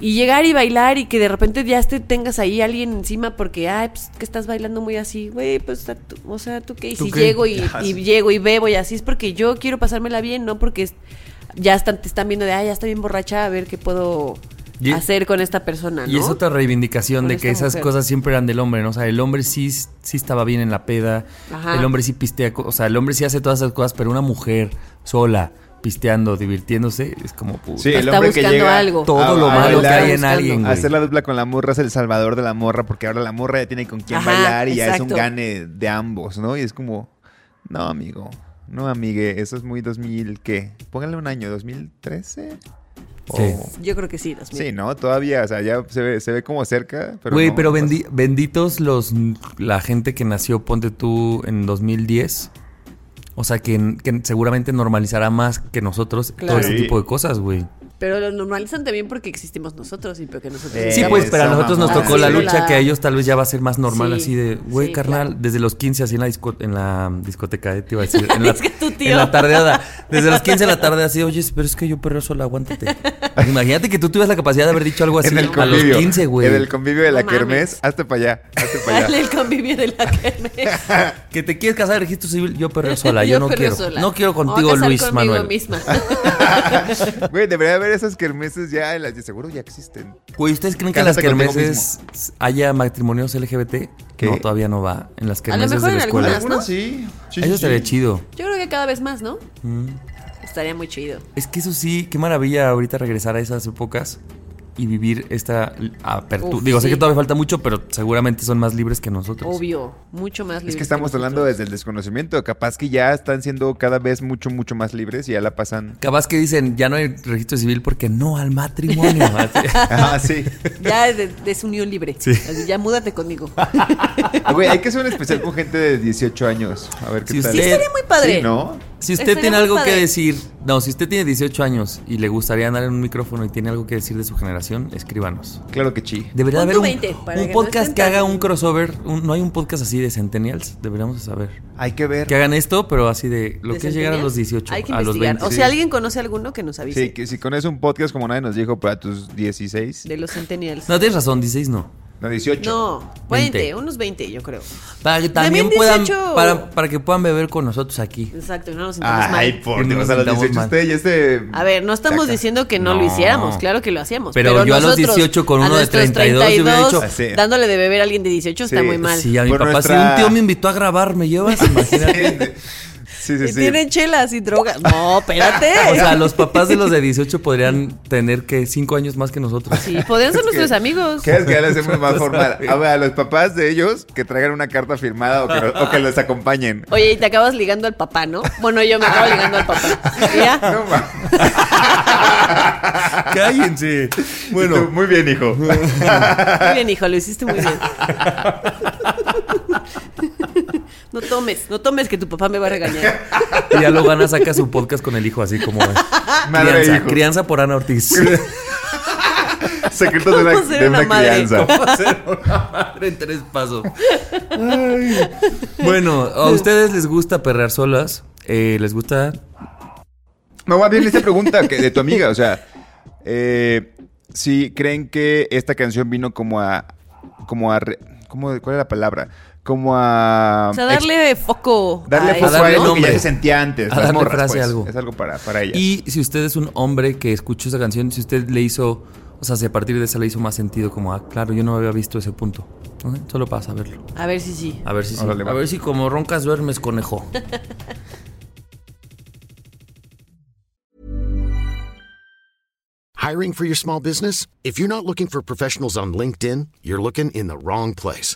Speaker 2: Y llegar y bailar y que de repente ya te tengas ahí alguien encima porque, ay, pues que estás bailando muy así, güey, pues, o sea, ¿tú qué? Y
Speaker 1: ¿Tú
Speaker 2: si
Speaker 1: qué?
Speaker 2: llego y, y llego y bebo y así es porque yo quiero pasármela bien, no porque ya están, te están viendo de, ay, ya estoy bien borracha, a ver qué puedo
Speaker 1: Y-
Speaker 2: hacer con esta persona, ¿no?
Speaker 1: Y es otra reivindicación
Speaker 2: Con
Speaker 1: de que esas
Speaker 2: mujer.
Speaker 1: cosas siempre eran del hombre, ¿no? O sea, el hombre sí, sí estaba bien en la peda,
Speaker 2: Ajá.
Speaker 1: el hombre sí pistea, o sea, el hombre sí hace todas esas cosas, pero una mujer sola, pisteando, divirtiéndose, es como puta.
Speaker 3: Sí, el
Speaker 2: Está
Speaker 3: hombre que
Speaker 2: buscando
Speaker 3: llega
Speaker 2: algo.
Speaker 1: Todo
Speaker 3: a-
Speaker 1: lo
Speaker 3: a
Speaker 1: malo que hay en alguien, güey.
Speaker 3: Hacer la dupla con la morra es el salvador de la morra, porque ahora la morra ya tiene con quién
Speaker 2: Ajá,
Speaker 3: bailar y ya es un gane de ambos, ¿no? Y es como, no, amigo, no, amigue, eso es muy 2000, ¿qué? Póngale un año, ¿2013?
Speaker 1: Sí.
Speaker 3: O-
Speaker 2: Yo creo que sí, 2000.
Speaker 3: Sí, ¿no? Todavía, o sea, ya se ve, se ve como cerca, pero
Speaker 1: Güey,
Speaker 3: no,
Speaker 1: pero
Speaker 3: no pasa.
Speaker 1: bendi- benditos los la gente que nació, ponte tú, en 2010. O sea, que, que seguramente normalizará más que nosotros
Speaker 2: Claro.
Speaker 1: todo este
Speaker 3: Sí.
Speaker 1: tipo de cosas, güey.
Speaker 2: Pero lo normalizan también porque existimos nosotros y porque nosotros
Speaker 3: Eh,
Speaker 1: Sí, pues, pero a nosotros nos tocó la lucha
Speaker 2: la-
Speaker 1: que a ellos tal vez ya va a ser más normal,
Speaker 2: Sí,
Speaker 1: así de, güey,
Speaker 2: sí,
Speaker 1: carnal,
Speaker 2: claro.
Speaker 1: desde los 15 así en la, disco- en la discoteca, eh, te iba a decir. En la,
Speaker 2: Es que tu tío.
Speaker 1: En la tardeada. Desde los 15 de la tarde así, oye, pero es que yo perreo sola, aguántate. Imagínate que tú tuvieras la capacidad de haber dicho algo así
Speaker 3: en el
Speaker 1: a los
Speaker 3: convivio,
Speaker 1: 15, güey.
Speaker 3: En el convivio de la
Speaker 2: No
Speaker 3: kermés, hazte para allá, hazte para allá.
Speaker 2: Dale el convivio de la kermés.
Speaker 1: Que te quieres casar de registro civil, yo perreo sola, yo, no quiero.
Speaker 2: sola.
Speaker 1: No quiero
Speaker 2: a
Speaker 1: contigo, Luis
Speaker 2: conmigo
Speaker 1: Manuel.
Speaker 2: misma.
Speaker 3: Güey, debería haber esas kermeses ya, en las de seguro ya existen.
Speaker 1: Güey, ¿ustedes creen que en las kermeses haya matrimonios LGBT?
Speaker 3: ¿Qué?
Speaker 1: No, todavía no va. En las kermeses
Speaker 2: mejor
Speaker 1: de la
Speaker 2: en
Speaker 1: escuela.
Speaker 2: algunas, ¿no?
Speaker 3: sí. sí,
Speaker 1: Eso
Speaker 3: sí,
Speaker 1: estaría
Speaker 3: sí.
Speaker 1: chido.
Speaker 2: Yo creo que cada vez más, ¿no?
Speaker 1: Mm.
Speaker 2: Estaría muy chido.
Speaker 1: Es que eso sí, qué maravilla ahorita regresar a esas épocas y vivir esta apertura.
Speaker 2: Uf,
Speaker 1: Digo, sé que todavía falta mucho, pero seguramente son más libres que nosotros.
Speaker 2: Obvio, mucho más libres
Speaker 3: Es que estamos hablando desde el desconocimiento. Capaz que ya están siendo cada vez mucho, mucho más libres y ya la pasan.
Speaker 1: Capaz que dicen, ya no hay registro civil porque no al matrimonio. Así.
Speaker 3: Ah, sí.
Speaker 2: Ya es, de- es unión libre.
Speaker 1: Sí.
Speaker 2: Así, ya múdate conmigo.
Speaker 3: Güey, hay que hacer un especial con gente de 18 años. A ver qué
Speaker 1: Si
Speaker 3: tal.
Speaker 1: usted- Sí, estaría
Speaker 2: muy padre.
Speaker 3: Sí, ¿no?
Speaker 1: Si usted tiene algo que decir, no, si usted tiene 18 años y le gustaría andar en un micrófono y tiene algo que decir de su generación, escríbanos.
Speaker 3: Claro que sí.
Speaker 1: Debería haber un,
Speaker 2: 20 para
Speaker 1: un
Speaker 2: que
Speaker 1: podcast que haga un crossover. un- no hay un podcast así de Centennials. Deberíamos de saber.
Speaker 3: Hay que ver.
Speaker 1: Que hagan esto, pero así de lo
Speaker 2: ¿De
Speaker 1: que es llegar a los 18,
Speaker 2: Hay que
Speaker 1: a los
Speaker 2: investigar.
Speaker 1: 20.
Speaker 2: O
Speaker 3: sí.
Speaker 2: si alguien conoce alguno que nos avise.
Speaker 3: Sí, que si con eso un podcast como nadie nos dijo para tus 16.
Speaker 2: De los centennials.
Speaker 1: No, tienes razón, 16 no.
Speaker 3: No, 18.
Speaker 2: No, 20,
Speaker 1: 20.
Speaker 2: unos 20 yo creo.
Speaker 1: Para que también
Speaker 2: 18.
Speaker 1: puedan, para, para que puedan beber con nosotros aquí.
Speaker 2: Exacto, no nos sintamos
Speaker 3: Ay,
Speaker 2: mal.
Speaker 3: por Dios,
Speaker 1: nos
Speaker 3: a los
Speaker 1: sintamos
Speaker 3: 18
Speaker 1: mal.
Speaker 3: usted ya este...
Speaker 2: A ver, no estamos
Speaker 3: Chaca.
Speaker 2: diciendo que no,
Speaker 1: No.
Speaker 2: lo hiciéramos, claro que lo hacíamos.
Speaker 1: Pero yo a los
Speaker 2: nosotros,
Speaker 1: 18 con uno de
Speaker 2: nuestros
Speaker 1: 32 yo hubiera dicho-
Speaker 3: Así.
Speaker 2: dándole de beber a alguien de 18 está
Speaker 3: Sí.
Speaker 2: muy mal.
Speaker 1: Sí, a mi
Speaker 3: Por
Speaker 1: papá,
Speaker 3: nuestra-
Speaker 1: si un tío me invitó a grabar, ¿me llevas? Imagínate.
Speaker 3: Sí, Sí, sí,
Speaker 2: y
Speaker 3: sí.
Speaker 2: tienen chelas y drogas. No, espérate.
Speaker 1: O sea, los papás de los de 18 podrían tener que 5 años más que nosotros.
Speaker 2: Sí, podrían ser
Speaker 3: Es que-
Speaker 2: nuestros amigos.
Speaker 3: ¿Qué es que ya lo hacemos más formal? A ver, a los papás de ellos que traigan una carta firmada o que, o que los acompañen.
Speaker 2: Oye, y te acabas ligando al papá, ¿no? Bueno, yo me acabo ligando al papá. ¿Y ya?
Speaker 3: No, ma.
Speaker 1: Cállense.
Speaker 3: Tú,
Speaker 1: Bueno,
Speaker 3: muy bien, hijo.
Speaker 2: Muy bien, hijo, lo hiciste muy bien. No tomes, no tomes que tu papá me va a regañar.
Speaker 1: y ya lo gana, saca su podcast con el hijo, así como
Speaker 3: Madre e
Speaker 1: crianza,
Speaker 3: hijo.
Speaker 1: crianza por Ana Ortiz.
Speaker 3: Secretos de una,
Speaker 2: ¿Cómo ser
Speaker 3: de
Speaker 2: una
Speaker 3: una
Speaker 2: madre?
Speaker 3: crianza.
Speaker 1: ¿Cómo hacer una madre en tres pasos? Ay. Bueno, ¿a ustedes les gusta perrear solas? Eh, ¿Les gusta?
Speaker 3: No, más bien esta pregunta que de tu amiga, o sea, eh, si creen que esta canción vino como a, como a, re- ¿cómo, ¿cuál es la palabra? Como a,
Speaker 2: O sea, darle foco.
Speaker 3: darle
Speaker 2: a
Speaker 3: foco a,
Speaker 1: darle
Speaker 3: algo que
Speaker 1: nombre.
Speaker 3: ya se sentía antes,
Speaker 1: A
Speaker 3: las
Speaker 1: darle
Speaker 3: morras,
Speaker 1: frase
Speaker 3: pues.
Speaker 1: algo.
Speaker 3: Es algo para, para ellas.
Speaker 1: Y si usted es un hombre que escuchó esa canción, si usted le hizo, o sea, si a partir de esa le hizo más sentido, como, ah, claro, yo no había visto ese punto. Solo para saberlo.
Speaker 2: A ver si sí.
Speaker 1: A ver si sí.
Speaker 3: Órale.
Speaker 1: A ver si como roncas duermes, conejo.
Speaker 6: Hiring for your small business? If you're not looking for professionals on LinkedIn, you're looking in the wrong place.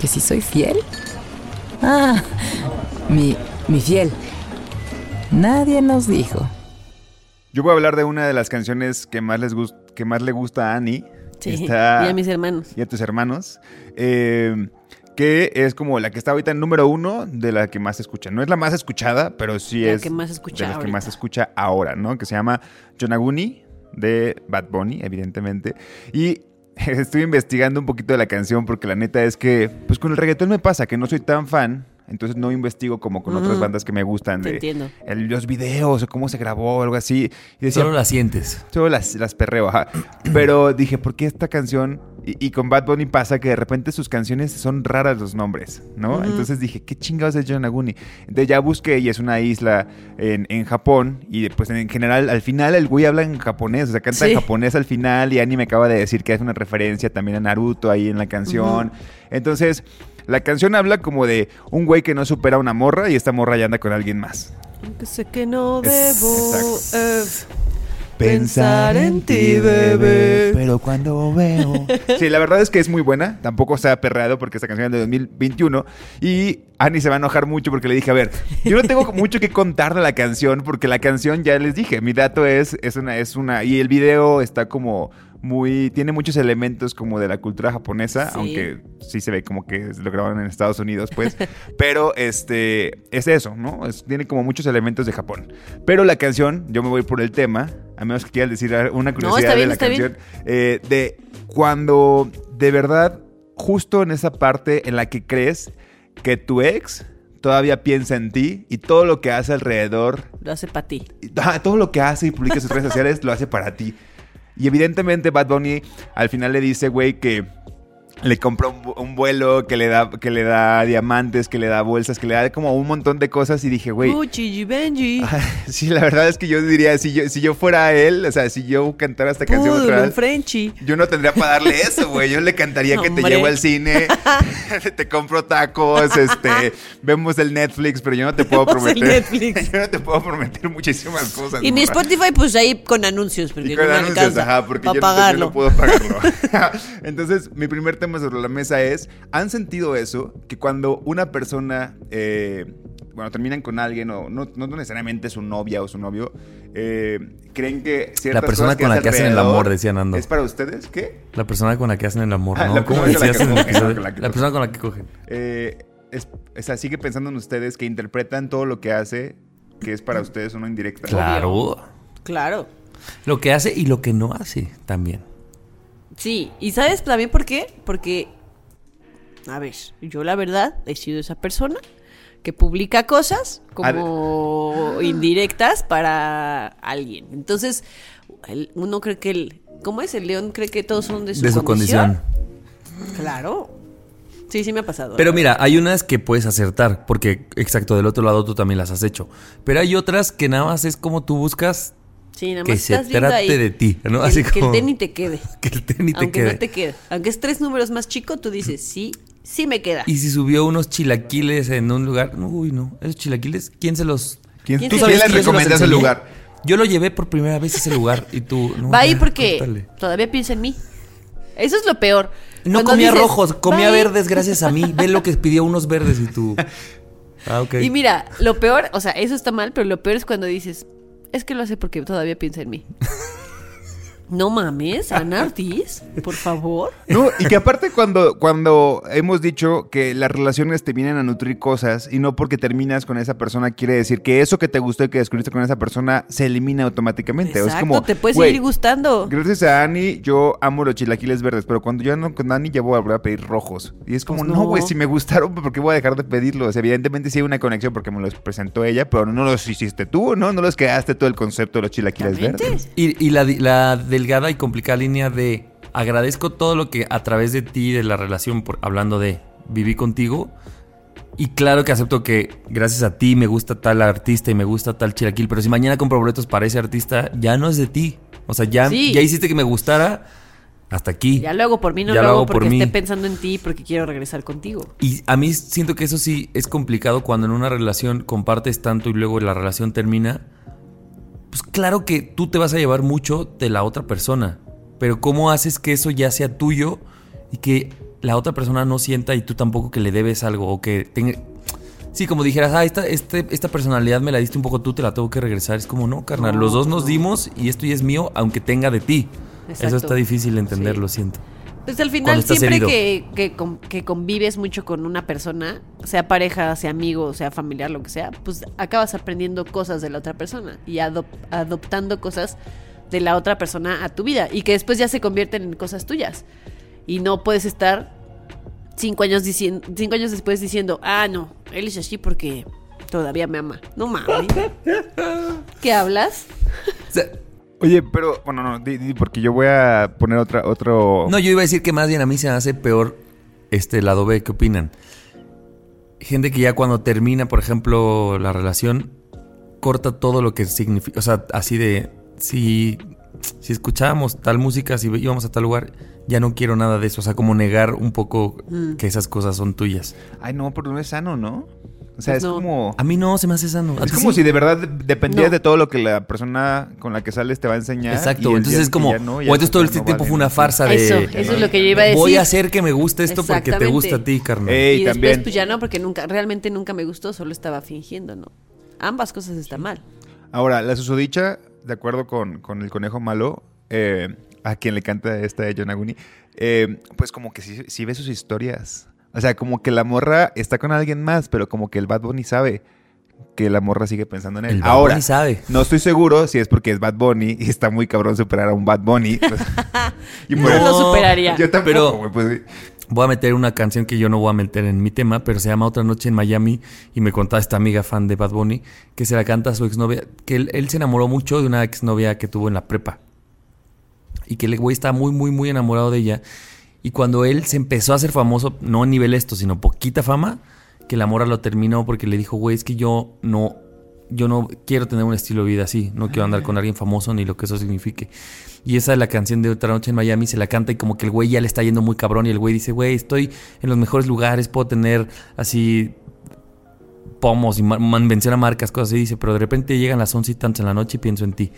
Speaker 5: ¿Que si soy fiel? Ah, mi, mi fiel. Nadie nos dijo.
Speaker 3: Yo voy a hablar de una de las canciones que más les que más le gusta a Annie.
Speaker 2: Sí.
Speaker 3: Está-
Speaker 2: Y a mis hermanos.
Speaker 3: y a tus hermanos. eh, que es como la que está ahorita en número uno de la que más se escucha. No es la más escuchada, pero sí
Speaker 2: La
Speaker 3: es
Speaker 2: que más escucha
Speaker 3: de las que más se escucha ahora, ¿no? Que se llama Yonaguni de Bad Bunny, evidentemente. Y estoy investigando un poquito de la canción porque la neta es que, pues con el reggaetón me pasa que no soy tan fan. Entonces no investigo como con otras
Speaker 2: Ujú.
Speaker 3: bandas que me gustan
Speaker 2: Te
Speaker 3: de
Speaker 2: entiendo.
Speaker 3: el- los videos o cómo se grabó o algo así. Y decía,
Speaker 1: Solo la sientes.
Speaker 3: Solo las, las perreo, ajá. Pero dije, ¿por qué esta canción? Y, y con Bad Bunny pasa que de repente sus canciones son raras los nombres, ¿no? Entonces dije, ¿qué chingados es Yonaguni? Entonces ya busqué y es una isla en, en Japón. Y pues en general, al final el güey habla en japonés, o sea, canta
Speaker 2: Sí.
Speaker 3: en japonés al final. Y Annie me acaba de decir que es una referencia también a Naruto ahí en la canción. Entonces, la canción habla como de un güey que no supera a una morra y esta morra ya anda con alguien más.
Speaker 2: Aunque sé que no debo. Pensar en ti, bebé.
Speaker 3: Pero cuando veo. Sí, la verdad es que es muy buena. Tampoco se ha perreado porque esta canción es de 2021. Y Annie se va a enojar mucho porque le dije, a ver, yo no tengo mucho que contar de la canción porque la canción ya les dije. Mi dato es, es una, es una. Y el video está como muy. Tiene muchos elementos como de la cultura japonesa.
Speaker 2: Sí.
Speaker 3: Aunque sí se ve como que lo grabaron en Estados Unidos, pues. Pero este. Es eso, ¿no? Es- tiene como muchos elementos de Japón. Pero la canción, yo me voy por el tema. A menos que quieras decir una curiosidad
Speaker 2: bien,
Speaker 3: de la
Speaker 2: está bien.
Speaker 3: canción. eh, de cuando de verdad, justo en esa parte en la que crees que tu ex todavía piensa en ti y todo lo que hace alrededor,
Speaker 2: Lo hace para ti.
Speaker 3: ah, todo lo que hace y publica en sus redes sociales lo hace para ti. Y evidentemente Bad Bunny al final le dice, güey, que le compró un, un vuelo, que le, da, que le da diamantes, que le da bolsas, que le da como un montón de cosas y dije, güey,
Speaker 2: Gucci, Benji.
Speaker 3: sí, la verdad es que yo diría, si yo, si yo fuera él, o sea, si yo cantara esta canción otra vez,
Speaker 2: Frenchy.
Speaker 3: yo no tendría para darle eso, güey. Yo le cantaría que te llevo al cine, te compro tacos, este, vemos el Netflix, pero yo no te puedo
Speaker 2: Vemos el
Speaker 3: prometer.
Speaker 2: Netflix.
Speaker 3: Yo no te puedo prometer muchísimas cosas.
Speaker 2: Y mi. Spotify, pues ahí con anuncios, porque
Speaker 3: Y con
Speaker 2: no me
Speaker 3: anuncios,
Speaker 2: alcanza
Speaker 3: ajá, porque yo, no- yo no puedo pagarlo. Entonces, mi primer tema sobre la mesa es, ¿han sentido eso? Que cuando una persona, eh, bueno, terminan con alguien, o no, no necesariamente su novia o su novio, eh, creen que ciertas
Speaker 1: La persona
Speaker 3: cosas
Speaker 1: con la que hacen el amor, decía Nando.
Speaker 3: ¿Es para ustedes? ¿Qué?
Speaker 1: La persona con la que hacen el amor,
Speaker 3: Ah,
Speaker 1: ¿no?
Speaker 3: la
Speaker 1: ¿Cómo
Speaker 3: persona
Speaker 1: decías
Speaker 3: con
Speaker 1: en
Speaker 3: la
Speaker 1: el
Speaker 3: que
Speaker 1: episodio?
Speaker 3: cogen, con la que
Speaker 1: La persona con la que cogen.
Speaker 3: Eh, es, o sea, sigue pensando en ustedes que interpretan todo lo que hace, que es para ustedes una indirecta.
Speaker 1: Claro.
Speaker 2: Claro.
Speaker 1: Lo que hace y lo que no hace también.
Speaker 2: Sí, y ¿sabes también por qué? Porque, a ver, yo la verdad he sido esa persona que publica cosas como indirectas para alguien. Entonces, el- uno cree que el... ¿Cómo es? El león cree que todos son de su,
Speaker 1: de su condición.
Speaker 2: Claro. Sí, sí me ha pasado.
Speaker 1: Pero mira, hay unas que puedes acertar, porque exacto, del otro lado tú también las has hecho. Pero hay otras que nada más es como tú buscas
Speaker 2: sí, nada
Speaker 1: que
Speaker 2: más
Speaker 1: se
Speaker 2: estás viendo
Speaker 1: trate
Speaker 2: ahí
Speaker 1: de ti, ¿no?
Speaker 2: Que,
Speaker 1: Así
Speaker 2: el- que
Speaker 1: como-
Speaker 2: el tenis te quede.
Speaker 1: que el tenis te
Speaker 2: Aunque
Speaker 1: quede.
Speaker 2: no te quede. Aunque es tres números más chico, tú dices, sí, sí me queda.
Speaker 1: Y si subió unos chilaquiles en un lugar, uy, no, esos chilaquiles, ¿quién se los
Speaker 3: ¿Quién,
Speaker 2: ¿Quién
Speaker 3: ¿Tú
Speaker 2: se
Speaker 3: quién
Speaker 2: los-
Speaker 3: le
Speaker 1: quién se los
Speaker 3: recomiendas el lugar?
Speaker 1: Yo lo llevé por primera vez a ese lugar y tú no.
Speaker 2: Va ahí porque todavía piensa en mí. Eso es lo peor.
Speaker 1: No
Speaker 2: Cuando
Speaker 1: comía
Speaker 2: dices,
Speaker 1: rojos, comía verdes gracias a mí. Ve lo que pidió unos verdes y tú. Ah, ok.
Speaker 2: Y mira, lo peor, o sea, eso está mal, pero lo peor es cuando dices, es que lo hace porque todavía piensa en mí. No mames, Ana Ortiz, por favor.
Speaker 3: No, y que aparte cuando, cuando hemos dicho que las relaciones te vienen a nutrir cosas y no porque terminas con esa persona quiere decir que eso que te gustó y que descubriste con esa persona se elimina automáticamente.
Speaker 2: Exacto,
Speaker 3: es como,
Speaker 2: te puede
Speaker 3: güey,
Speaker 2: seguir gustando.
Speaker 3: Gracias a Ani, yo amo los chilaquiles verdes, pero cuando yo ando con Ani ya voy a volver a pedir rojos. Y es como,
Speaker 2: Pues
Speaker 3: no,
Speaker 2: no.
Speaker 3: güey, si me gustaron, ¿por qué voy a dejar de pedirlos? Evidentemente sí hay una conexión porque me los presentó ella, pero no los hiciste tú, ¿no? No los creaste todo el concepto de los chilaquiles verdes.
Speaker 1: Y, y la, la delgada y complicada línea de agradezco todo lo que a través de ti, de la relación, por, hablando de viví contigo. Y claro que acepto que gracias a ti me gusta tal artista y me gusta tal chilaquil, pero si mañana compro boletos para ese artista, ya no es de ti. O sea, ya,
Speaker 2: Sí.
Speaker 1: ya hiciste que me gustara hasta aquí.
Speaker 2: Ya lo hago por mí, no
Speaker 1: Ya
Speaker 2: lo hago
Speaker 1: hago por
Speaker 2: porque
Speaker 1: mí.
Speaker 2: esté pensando en ti porque quiero regresar contigo.
Speaker 1: Y a mí siento que eso sí es complicado cuando en una relación compartes tanto y luego la relación termina. Pues claro que tú te vas a llevar mucho de la otra persona, pero ¿cómo haces que eso ya sea tuyo y que la otra persona no sienta y tú tampoco que le debes algo o que tenga... Sí, como dijeras, ah, esta, este- esta personalidad me la diste un poco tú, te la tengo que regresar. Es como, no, carnal, los dos nos dimos y esto ya es mío, aunque tenga de ti. Eso está difícil de entender,
Speaker 2: Sí.
Speaker 1: lo siento.
Speaker 2: Pues al final siempre que, que, que convives mucho con una persona, sea pareja, sea amigo, sea familiar, lo que sea, pues acabas aprendiendo cosas de la otra persona y adop- adoptando cosas de la otra persona a tu vida y que después ya se convierten en cosas tuyas. Y no puedes estar cinco años, diciendo, cinco años después diciendo, ah, no, él es así porque todavía me ama. No mames. ¿Qué hablas?
Speaker 3: Oye, pero, bueno, no, di, di, porque yo voy a poner otra, otro...
Speaker 1: No, yo iba a decir que más bien a mí se me hace peor este lado B. ¿Qué opinan? Gente que ya cuando termina, por ejemplo, la relación, corta todo lo que significa. O sea, así de. Si, si escuchábamos tal música, si íbamos a tal lugar, ya no quiero nada de eso. O sea, como negar un poco que esas cosas son tuyas.
Speaker 3: Ay, no, pero no es sano, ¿no? O sea,
Speaker 2: Pues
Speaker 3: es
Speaker 2: no.
Speaker 3: como...
Speaker 1: A mí no se me hace sano. ¿A
Speaker 3: Es como
Speaker 1: sí?
Speaker 3: si de verdad de- dependieras
Speaker 2: No.
Speaker 3: de todo lo que la persona con la que sales te va a enseñar.
Speaker 1: Exacto, entonces es como.
Speaker 3: no,
Speaker 1: o entonces todo
Speaker 3: no
Speaker 1: este tiempo
Speaker 3: vale,
Speaker 1: fue una farsa de.
Speaker 2: Eso, eso es lo que yo iba a decir.
Speaker 1: Voy a hacer que me guste esto porque te gusta a ti, carnal.
Speaker 3: Ey,
Speaker 2: y después
Speaker 3: también.
Speaker 2: pues ya no, porque nunca, realmente nunca me gustó, solo estaba fingiendo, ¿no? Ambas cosas están mal.
Speaker 3: Ahora, la susodicha, de acuerdo con, con el conejo malo, eh, a quien le canta esta de Yonaguni, eh, pues como que sí, sí ve sus historias. O sea, como que la morra está con alguien más, pero como que el Bad Bunny sabe que la morra sigue pensando en él.
Speaker 1: El Bad
Speaker 3: Ahora,
Speaker 1: Bunny sabe.
Speaker 3: no estoy seguro si es porque es Bad Bunny y está muy cabrón superar a un Bad Bunny. y por
Speaker 2: No lo superaría.
Speaker 3: Yo tampoco,
Speaker 1: Pero-
Speaker 3: pues,
Speaker 1: Voy a meter una canción que yo no voy a meter en mi tema, pero se llama Otra Noche en Miami y me contaba esta amiga fan de Bad Bunny que se la canta a su exnovia, que él, él se enamoró mucho de una exnovia que tuvo en la prepa y que el güey estaba muy, muy, muy enamorado de ella y cuando él se empezó a hacer famoso, no a nivel esto, sino poquita fama, que la mora lo terminó porque le dijo, güey, es que yo no, yo no quiero tener un estilo de vida así, no quiero andar con alguien famoso ni lo que eso signifique. Y esa es la canción de Otra Noche en Miami, se la canta y como que el güey ya le está yendo muy cabrón y el güey dice, güey, estoy en los mejores lugares, puedo tener así pomos y ma- man- menciona marcas, cosas así, dice, pero de repente llegan las once y tantas en la noche y pienso en ti.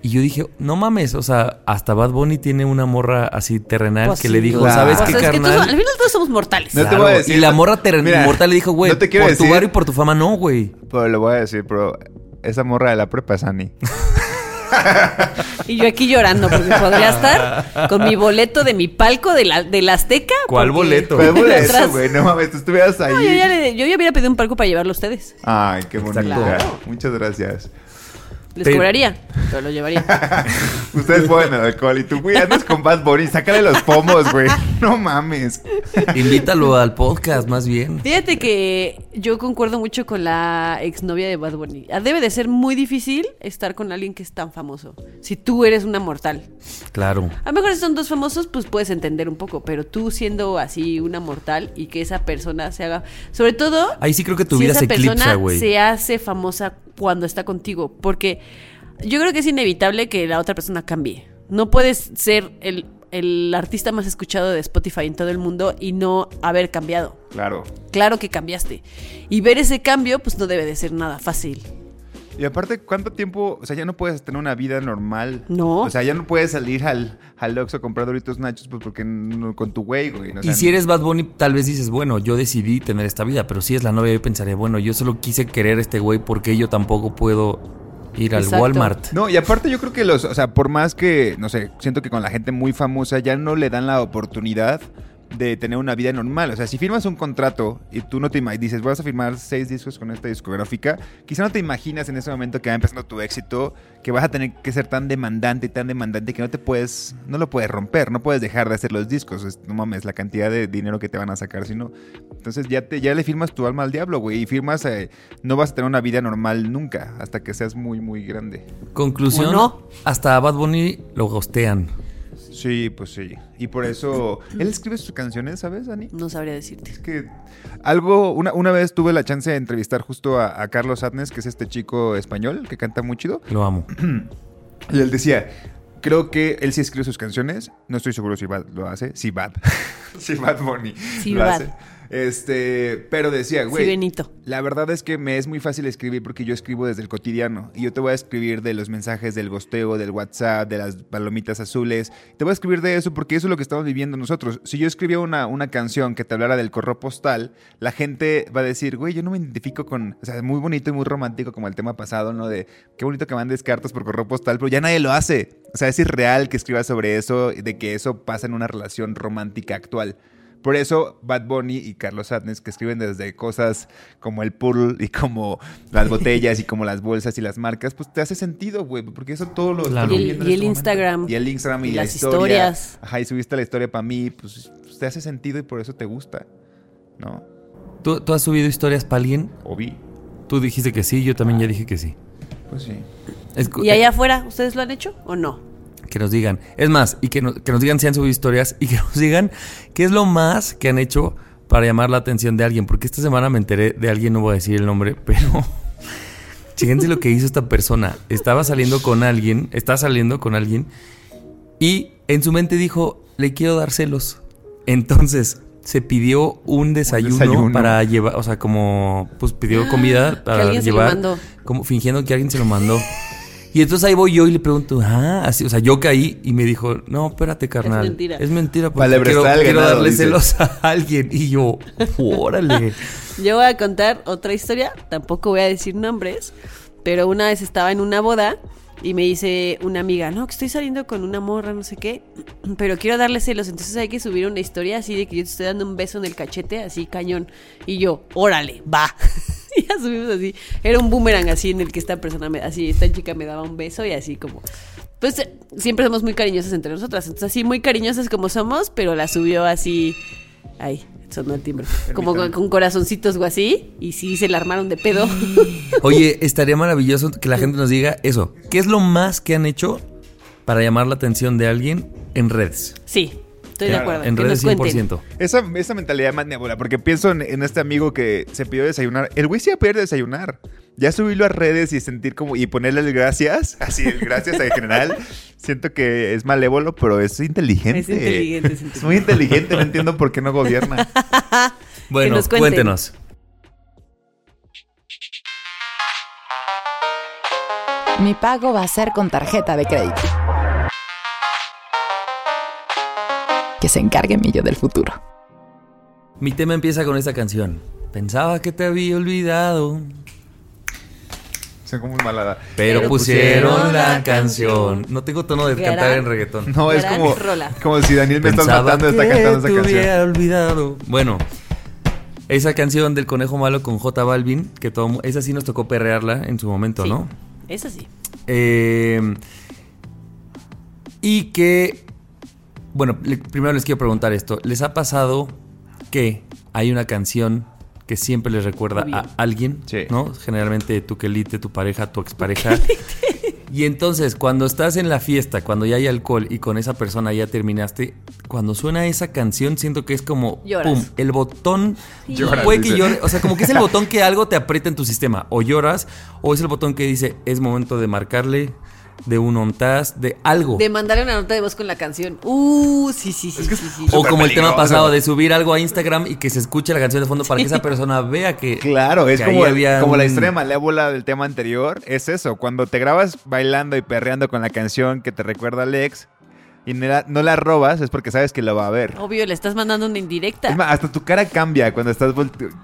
Speaker 1: Y yo dije, no mames, o sea, hasta Bad Bunny tiene una morra así terrenal
Speaker 2: Pues
Speaker 1: que
Speaker 2: sí.
Speaker 1: le dijo,
Speaker 3: Claro.
Speaker 1: ¿sabes qué,
Speaker 2: es que
Speaker 1: carnal?
Speaker 2: todos- al final todos somos mortales.
Speaker 3: No te voy a decir-
Speaker 1: Y la morra terrenal mortal le dijo, güey,
Speaker 3: no
Speaker 1: por tu barrio y por tu fama no, güey.
Speaker 3: pero lo voy a decir, pero esa morra de la prepa es Ani.
Speaker 2: Y yo aquí llorando porque podría estar con mi boleto de mi palco de la, de la Azteca.
Speaker 1: ¿Cuál boleto?
Speaker 3: Es
Speaker 2: Atrás.
Speaker 3: eso, güey, no mames, tú estuvieras ahí.
Speaker 2: No, yo ya, le- yo ya hubiera pedido un palco para llevarlo a ustedes.
Speaker 3: Ay, qué bonita.
Speaker 2: Claro.
Speaker 3: Muchas gracias.
Speaker 2: Les
Speaker 1: Pero-
Speaker 2: cobraría, pero lo llevaría.
Speaker 3: Ustedes pueden el alcohol y tú, güey, andas con Bad Bunny, sácale los pomos, güey. No mames.
Speaker 1: Invítalo al podcast, más bien.
Speaker 2: Fíjate que yo concuerdo mucho con la exnovia de Bad Bunny. Ah, Debe de ser muy difícil estar con alguien que es tan famoso. Si tú eres una mortal.
Speaker 1: Claro.
Speaker 2: A lo mejor si son dos famosos, pues puedes entender un poco. Pero tú siendo así una mortal y que esa persona se haga. Sobre todo.
Speaker 1: Ahí sí creo que tu
Speaker 2: si
Speaker 1: vida
Speaker 2: esa
Speaker 1: se eclipsa,
Speaker 2: persona
Speaker 1: güey.
Speaker 2: se hace famosa cuando está contigo. Porque yo creo que es inevitable que la otra persona cambie. No puedes ser el, el artista más escuchado de Spotify en todo el mundo y no haber cambiado.
Speaker 3: Claro.
Speaker 2: Claro que cambiaste. Y ver ese cambio, pues no debe de ser nada fácil.
Speaker 3: Y aparte, ¿cuánto tiempo? O sea, ya no puedes tener una vida normal.
Speaker 2: No.
Speaker 3: O sea, ya no puedes salir al, al Oxxo a comprar Doritos Nachos pues porque no- con tu güey, güey.
Speaker 1: Y
Speaker 3: sea,
Speaker 1: si eres Bad Bunny, tal vez dices, bueno, yo decidí tener esta vida, pero si es la novia, yo pensaré, bueno, yo solo quise querer a este güey porque yo tampoco puedo ir al
Speaker 2: Exacto.
Speaker 1: Walmart.
Speaker 3: No, y aparte yo creo que los, o sea, por más que, no sé, siento que con la gente muy famosa ya no le dan la oportunidad de tener una vida normal. O sea, si firmas un contrato y tú no te imaginas, dices, vas a firmar seis discos con esta discográfica, quizá no te imaginas en ese momento que va empezando tu éxito, que vas a tener que ser tan demandante y tan demandante que no te puedes, no lo puedes romper, no puedes dejar de hacer los discos. Es- no mames, la cantidad de dinero que te van a sacar, si no. Entonces ya, te, ya le firmas tu alma al diablo, güey, y firmas, eh, no vas a tener una vida normal nunca, hasta que seas muy, muy grande.
Speaker 1: Conclusión, hasta a Bad Bunny lo gostean.
Speaker 3: Sí, pues sí. Y por eso. Él escribe sus canciones, ¿sabes, Dani?
Speaker 2: No sabría decirte.
Speaker 3: Es que. Algo. Una, una vez tuve la chance de entrevistar justo a, a Carlos Adnes, que es este chico español que canta muy chido.
Speaker 1: Lo amo.
Speaker 3: Y él decía. Creo que él sí escribe sus canciones. No estoy seguro si Bad lo hace. Si Bad. si Bad Bunny.
Speaker 2: Sí,
Speaker 3: lo
Speaker 2: Bad.
Speaker 3: hace. Este. Pero decía, güey.
Speaker 2: sí, Benito.
Speaker 3: La verdad es que me es muy fácil escribir porque yo escribo desde el cotidiano. Y yo te voy a escribir de los mensajes del gosteo, del WhatsApp, de las palomitas azules. Te voy a escribir de eso porque eso es lo que estamos viviendo nosotros. Si yo escribía una, una canción que te hablara del correo postal, la gente va a decir, güey, yo no me identifico con. O sea, muy bonito y muy romántico como el tema pasado, ¿no? De qué bonito que mandes cartas por correo postal, pero ya nadie lo hace. O sea, es irreal que escribas sobre eso, de que eso pasa en una relación romántica actual. Por eso Bad Bunny y Carlos Adnes, que escriben desde cosas como el pool y como las botellas y como las bolsas y las marcas, pues te hace sentido, güey, porque eso todo lo
Speaker 1: Claro.
Speaker 3: estamos
Speaker 2: Y el, y
Speaker 3: este.
Speaker 2: Instagram.
Speaker 3: Y el Instagram y,
Speaker 2: Y
Speaker 3: la
Speaker 2: las
Speaker 3: historia.
Speaker 2: historias.
Speaker 3: Ajá, y subiste la historia para mí, pues, pues, te hace sentido y por eso te gusta, ¿no?
Speaker 1: ¿Tú, tú has subido historias para alguien?
Speaker 3: O vi,
Speaker 1: Tú dijiste que sí, yo también ya dije que sí.
Speaker 3: pues sí.
Speaker 1: Es-
Speaker 2: ¿Y allá afuera, ustedes lo han hecho o no?
Speaker 1: Que nos digan. Es más, y que, no- que nos digan si han subido historias y que nos digan qué es lo más que han hecho para llamar la atención de alguien. Porque esta semana me enteré de alguien, no voy a decir el nombre, pero. Fíjense lo que hizo esta persona. Estaba saliendo con alguien, está saliendo con alguien y en su mente dijo, le quiero dar celos. Entonces se pidió un desayuno,
Speaker 3: desayuno.
Speaker 1: para llevar, o sea, como, pues pidió comida para
Speaker 2: alguien se lo
Speaker 1: llevar,
Speaker 2: mandó.
Speaker 1: como fingiendo que alguien se lo mandó. Y entonces ahí voy yo y le pregunto, ah, así, o sea, yo caí y me dijo, no, espérate, carnal.
Speaker 2: mentira.
Speaker 1: Es mentira, porque
Speaker 3: Vale,
Speaker 1: quiero, quiero
Speaker 3: ganado,
Speaker 1: darle
Speaker 3: dice.
Speaker 1: celos a alguien. Y yo, órale.
Speaker 2: Yo voy a contar otra historia, tampoco voy a decir nombres, pero una vez estaba en una boda y me dice una amiga, no, que estoy saliendo con una morra, no sé qué, pero quiero darle celos, entonces hay que subir una historia así de que yo te estoy dando un beso en el cachete, así cañón. Y yo, órale, va. y ya subimos así. Era un boomerang así en el que esta persona, me, así, esta chica me daba un beso y así como... Pues eh, siempre somos muy cariñosas entre nosotras, entonces así muy cariñosas como somos, pero la subió así... Ay, sonó el timbre. Como con, con corazoncitos o así. Y sí, se la armaron de pedo.
Speaker 1: Oye, estaría maravilloso que la gente nos diga eso. ¿Qué es lo más que han hecho para llamar la atención de alguien en redes?
Speaker 2: sí, estoy de acuerdo.
Speaker 1: En
Speaker 2: que
Speaker 1: redes
Speaker 2: nos cuenten.
Speaker 1: 100%.
Speaker 3: Esa, esa mentalidad más nebula, porque pienso en, en este amigo que se pidió desayunar. El güey se iba a pedir desayunar. Ya subirlo a redes y sentir como. y ponerle el gracias, así el gracias en general. siento que es malévolo, pero es inteligente.
Speaker 2: Es inteligente, es
Speaker 3: Es muy inteligente, no entiendo por qué no gobierna.
Speaker 1: Bueno,
Speaker 2: nos
Speaker 1: cuéntenos.
Speaker 5: Mi pago va a ser con tarjeta de crédito. Que se encargue mi yo del futuro.
Speaker 1: Mi tema empieza con esta canción. Pensaba que te había olvidado,
Speaker 3: Soy como muy malada.
Speaker 1: pero,
Speaker 2: Pero
Speaker 1: pusieron
Speaker 2: pusieron
Speaker 1: la canción. No tengo tono de
Speaker 2: Gran-
Speaker 1: cantar en reggaetón.
Speaker 3: No, es como,
Speaker 2: rola.
Speaker 3: como si Daniel me está
Speaker 1: Pensaba
Speaker 3: matando está cantando esa
Speaker 1: te
Speaker 3: canción.
Speaker 1: hubiera olvidado. Bueno, esa canción del conejo malo con J Balvin, que todo, esa sí nos tocó perrearla en su momento,
Speaker 2: Sí,
Speaker 1: ¿no?
Speaker 2: Eso sí.
Speaker 1: Eh, y que, bueno, le- primero les quiero preguntar esto. ¿Les ha pasado que hay una canción que siempre les recuerda
Speaker 2: Obvio.
Speaker 1: a alguien?
Speaker 3: Sí.
Speaker 1: ¿No? Generalmente tu quelite, tu pareja, tu expareja. Y entonces, cuando estás en la fiesta, cuando ya hay alcohol y con esa persona ya terminaste, cuando suena esa canción, siento que es como,
Speaker 2: Lloras.
Speaker 1: pum, el botón.
Speaker 3: Lloras,
Speaker 1: puede que llore, o sea, como que es el botón que algo te aprieta en tu sistema. O lloras, o es el botón que dice, es momento de marcarle, de un ontas, de algo.
Speaker 2: De mandarle una nota de voz con la canción. Uh, sí, sí, sí. sí, sí.
Speaker 1: o como el tema pasado de subir algo a Instagram y que se escuche la canción de fondo para que esa persona vea que.
Speaker 3: Claro, es
Speaker 1: que
Speaker 3: como,
Speaker 1: ahí había
Speaker 3: como la historia malévola del tema anterior. Es eso, cuando te grabas bailando y perreando con la canción que te recuerda al ex y no la, no la robas, es porque sabes que lo va a ver.
Speaker 2: Obvio, le estás mandando una indirecta.
Speaker 3: Es más, hasta tu cara cambia cuando estás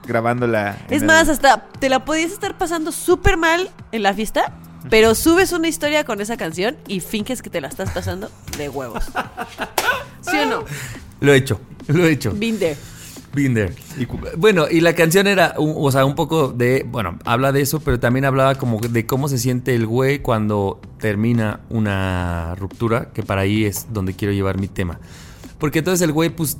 Speaker 3: grabándola.
Speaker 2: Es
Speaker 3: el-
Speaker 2: más, hasta te la podías estar pasando súper mal en la fiesta, pero subes una historia con esa canción y finges que te la estás pasando de huevos. ¿Sí o no?
Speaker 1: Lo he hecho, lo he hecho.
Speaker 2: Been there.
Speaker 1: Bueno, y la canción era, un- o sea, un poco de, bueno, habla de eso, pero también hablaba como de cómo se siente el güey cuando termina una ruptura, que para ahí es donde quiero llevar mi tema. Porque entonces el güey, pues,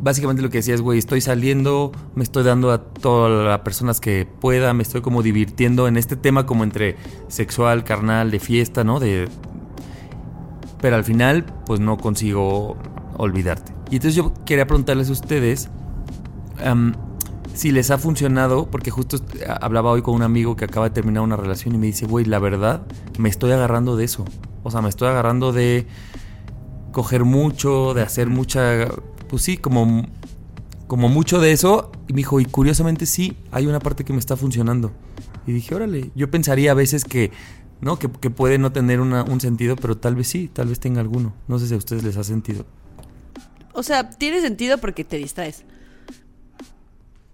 Speaker 1: básicamente lo que decía es, güey, estoy saliendo, me estoy dando a todas las personas que pueda, me estoy como divirtiendo en este tema como entre sexual, carnal, de fiesta, ¿no? De, pero al final, pues no consigo olvidarte. Y entonces yo quería preguntarles a ustedes si les ha funcionado, porque justo hablaba hoy con un amigo que acaba de terminar una relación y me dice, güey, la verdad, me estoy agarrando de eso. O sea, me estoy agarrando de coger mucho, de hacer mucha, pues sí, como, como mucho de eso. Y me dijo, y curiosamente sí, hay una parte que me está funcionando. Y dije, órale, yo pensaría a veces que, ¿no? Que, que puede no tener una- un sentido, pero tal vez sí, tal vez tenga alguno. No sé si a ustedes les ha sentido.
Speaker 2: O sea, tiene sentido porque te distraes.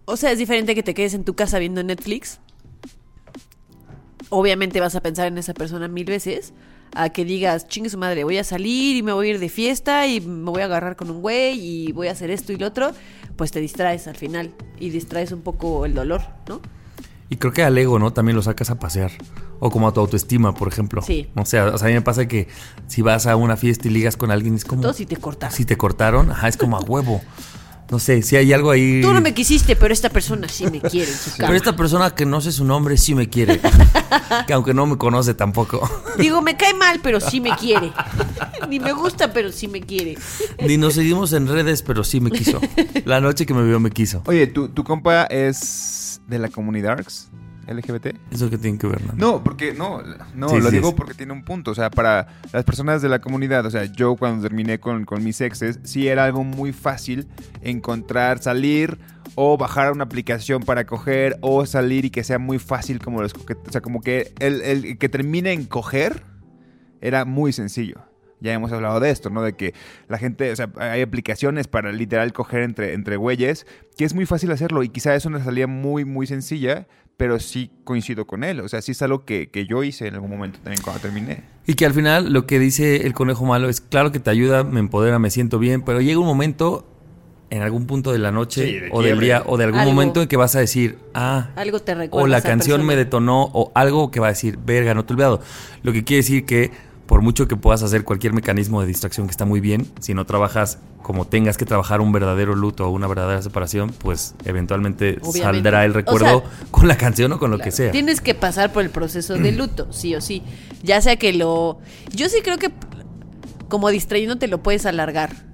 Speaker 2: O sea, es diferente que te quedes en tu casa viendo Netflix. Obviamente vas a pensar en esa persona mil veces. A que digas, chingue su madre, voy a salir y me voy a ir de fiesta y me voy a agarrar con un güey y voy a hacer esto y lo otro. Pues te distraes al final y distraes un poco el dolor, ¿no?
Speaker 1: Y creo que al ego, ¿no? También lo sacas a pasear. O como a tu autoestima, por ejemplo.
Speaker 2: Sí.
Speaker 1: O sea, o sea, a mí me pasa que si vas a una fiesta y ligas con alguien, es como...
Speaker 2: Todo si te cortas.
Speaker 1: Si te cortaron, ajá, es como a huevo. No sé, si hay algo ahí...
Speaker 2: Tú no me quisiste, pero esta persona sí me quiere en su
Speaker 1: Pero
Speaker 2: cama.
Speaker 1: esta persona que no sé su nombre sí me quiere. que aunque no me conoce tampoco.
Speaker 2: Digo, me cae mal, pero sí me quiere. Ni me gusta, pero sí me quiere.
Speaker 1: Ni nos seguimos en redes, pero sí me quiso. La noche que me vio me quiso.
Speaker 3: Oye, ¿tu, tu compa es de la comunidad ARCS? LGBT?
Speaker 1: Eso que tiene que ver, ¿no?
Speaker 3: No, porque no, no,
Speaker 1: Sí,
Speaker 3: lo
Speaker 1: sí
Speaker 3: digo porque tiene un punto. O sea, para las personas de la comunidad, o sea, yo cuando terminé con, con mis exes, sí era algo muy fácil encontrar, salir o bajar una aplicación para coger o salir y que sea muy fácil como los coquetes. O sea, como que el, el que termine en coger era muy sencillo. Ya hemos hablado de esto, ¿no? De que la gente, o sea, hay aplicaciones para literal coger entre, entre güeyes, que es muy fácil hacerlo y quizá es una salida muy, muy sencilla, pero sí coincido con él. O sea, sí es algo que, que yo hice en algún momento también cuando terminé.
Speaker 1: Y que al final lo que dice el conejo malo es claro que te ayuda, me empodera, me siento bien, pero llega un momento en algún punto de la noche
Speaker 3: Sí, de
Speaker 1: o del día o de algún
Speaker 2: Algo.
Speaker 1: momento en que vas a decir, ah,
Speaker 2: Algo te recuerda.
Speaker 1: o la canción me detonó o algo que va a decir, verga, no te he olvidado. Lo que quiere decir que por mucho que puedas hacer cualquier mecanismo de distracción que está muy bien, si no trabajas como tengas que trabajar un verdadero luto o una verdadera separación, pues eventualmente
Speaker 2: Obviamente.
Speaker 1: saldrá el
Speaker 2: O
Speaker 1: recuerdo
Speaker 2: sea,
Speaker 1: con la canción o con lo
Speaker 2: Claro.
Speaker 1: que sea.
Speaker 2: Tienes que pasar por el proceso de luto, sí o sí. Ya sea que lo. Yo sí creo que como distrayéndote lo puedes alargar.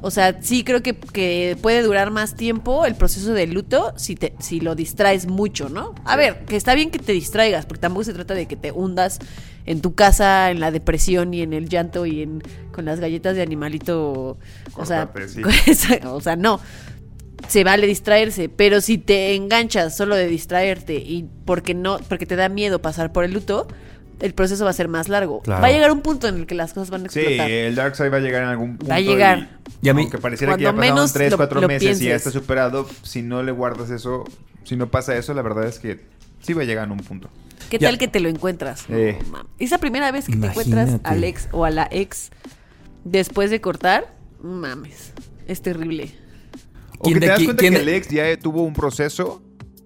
Speaker 2: O sea, sí creo que, que puede durar más tiempo el proceso de luto si, te, si lo distraes mucho, ¿no? A ver, que está bien que te distraigas, porque tampoco se trata de que te hundas en tu casa, en la depresión y en el llanto y en con las galletas de animalito. O sea,
Speaker 3: sí.
Speaker 2: o sea, no se vale distraerse, pero si te enganchas solo de distraerte y porque no, porque te da miedo pasar por el luto, el proceso va a ser más largo.
Speaker 1: Claro.
Speaker 2: Va a llegar un punto en el que las cosas van a
Speaker 3: Sí,
Speaker 2: explotar.
Speaker 3: el Dark Side va a llegar en algún punto.
Speaker 2: Va a llegar.
Speaker 1: Y a mí-
Speaker 3: aunque pareciera que ya pasaron
Speaker 2: menos
Speaker 3: 3,
Speaker 2: lo-
Speaker 3: 4
Speaker 2: lo
Speaker 3: meses y ya está superado, si no le guardas eso, si no pasa eso, la verdad es que sí va a llegar en un punto.
Speaker 2: ¿Qué
Speaker 1: Ya.
Speaker 2: tal que te lo encuentras?
Speaker 3: Eh.
Speaker 2: Esa primera vez que te encuentras al ex o a la ex después de cortar, mames, es terrible.
Speaker 3: O
Speaker 1: ¿Quién
Speaker 3: que te das
Speaker 1: aquí-
Speaker 3: cuenta
Speaker 1: quién
Speaker 3: que el ex ya tuvo un proceso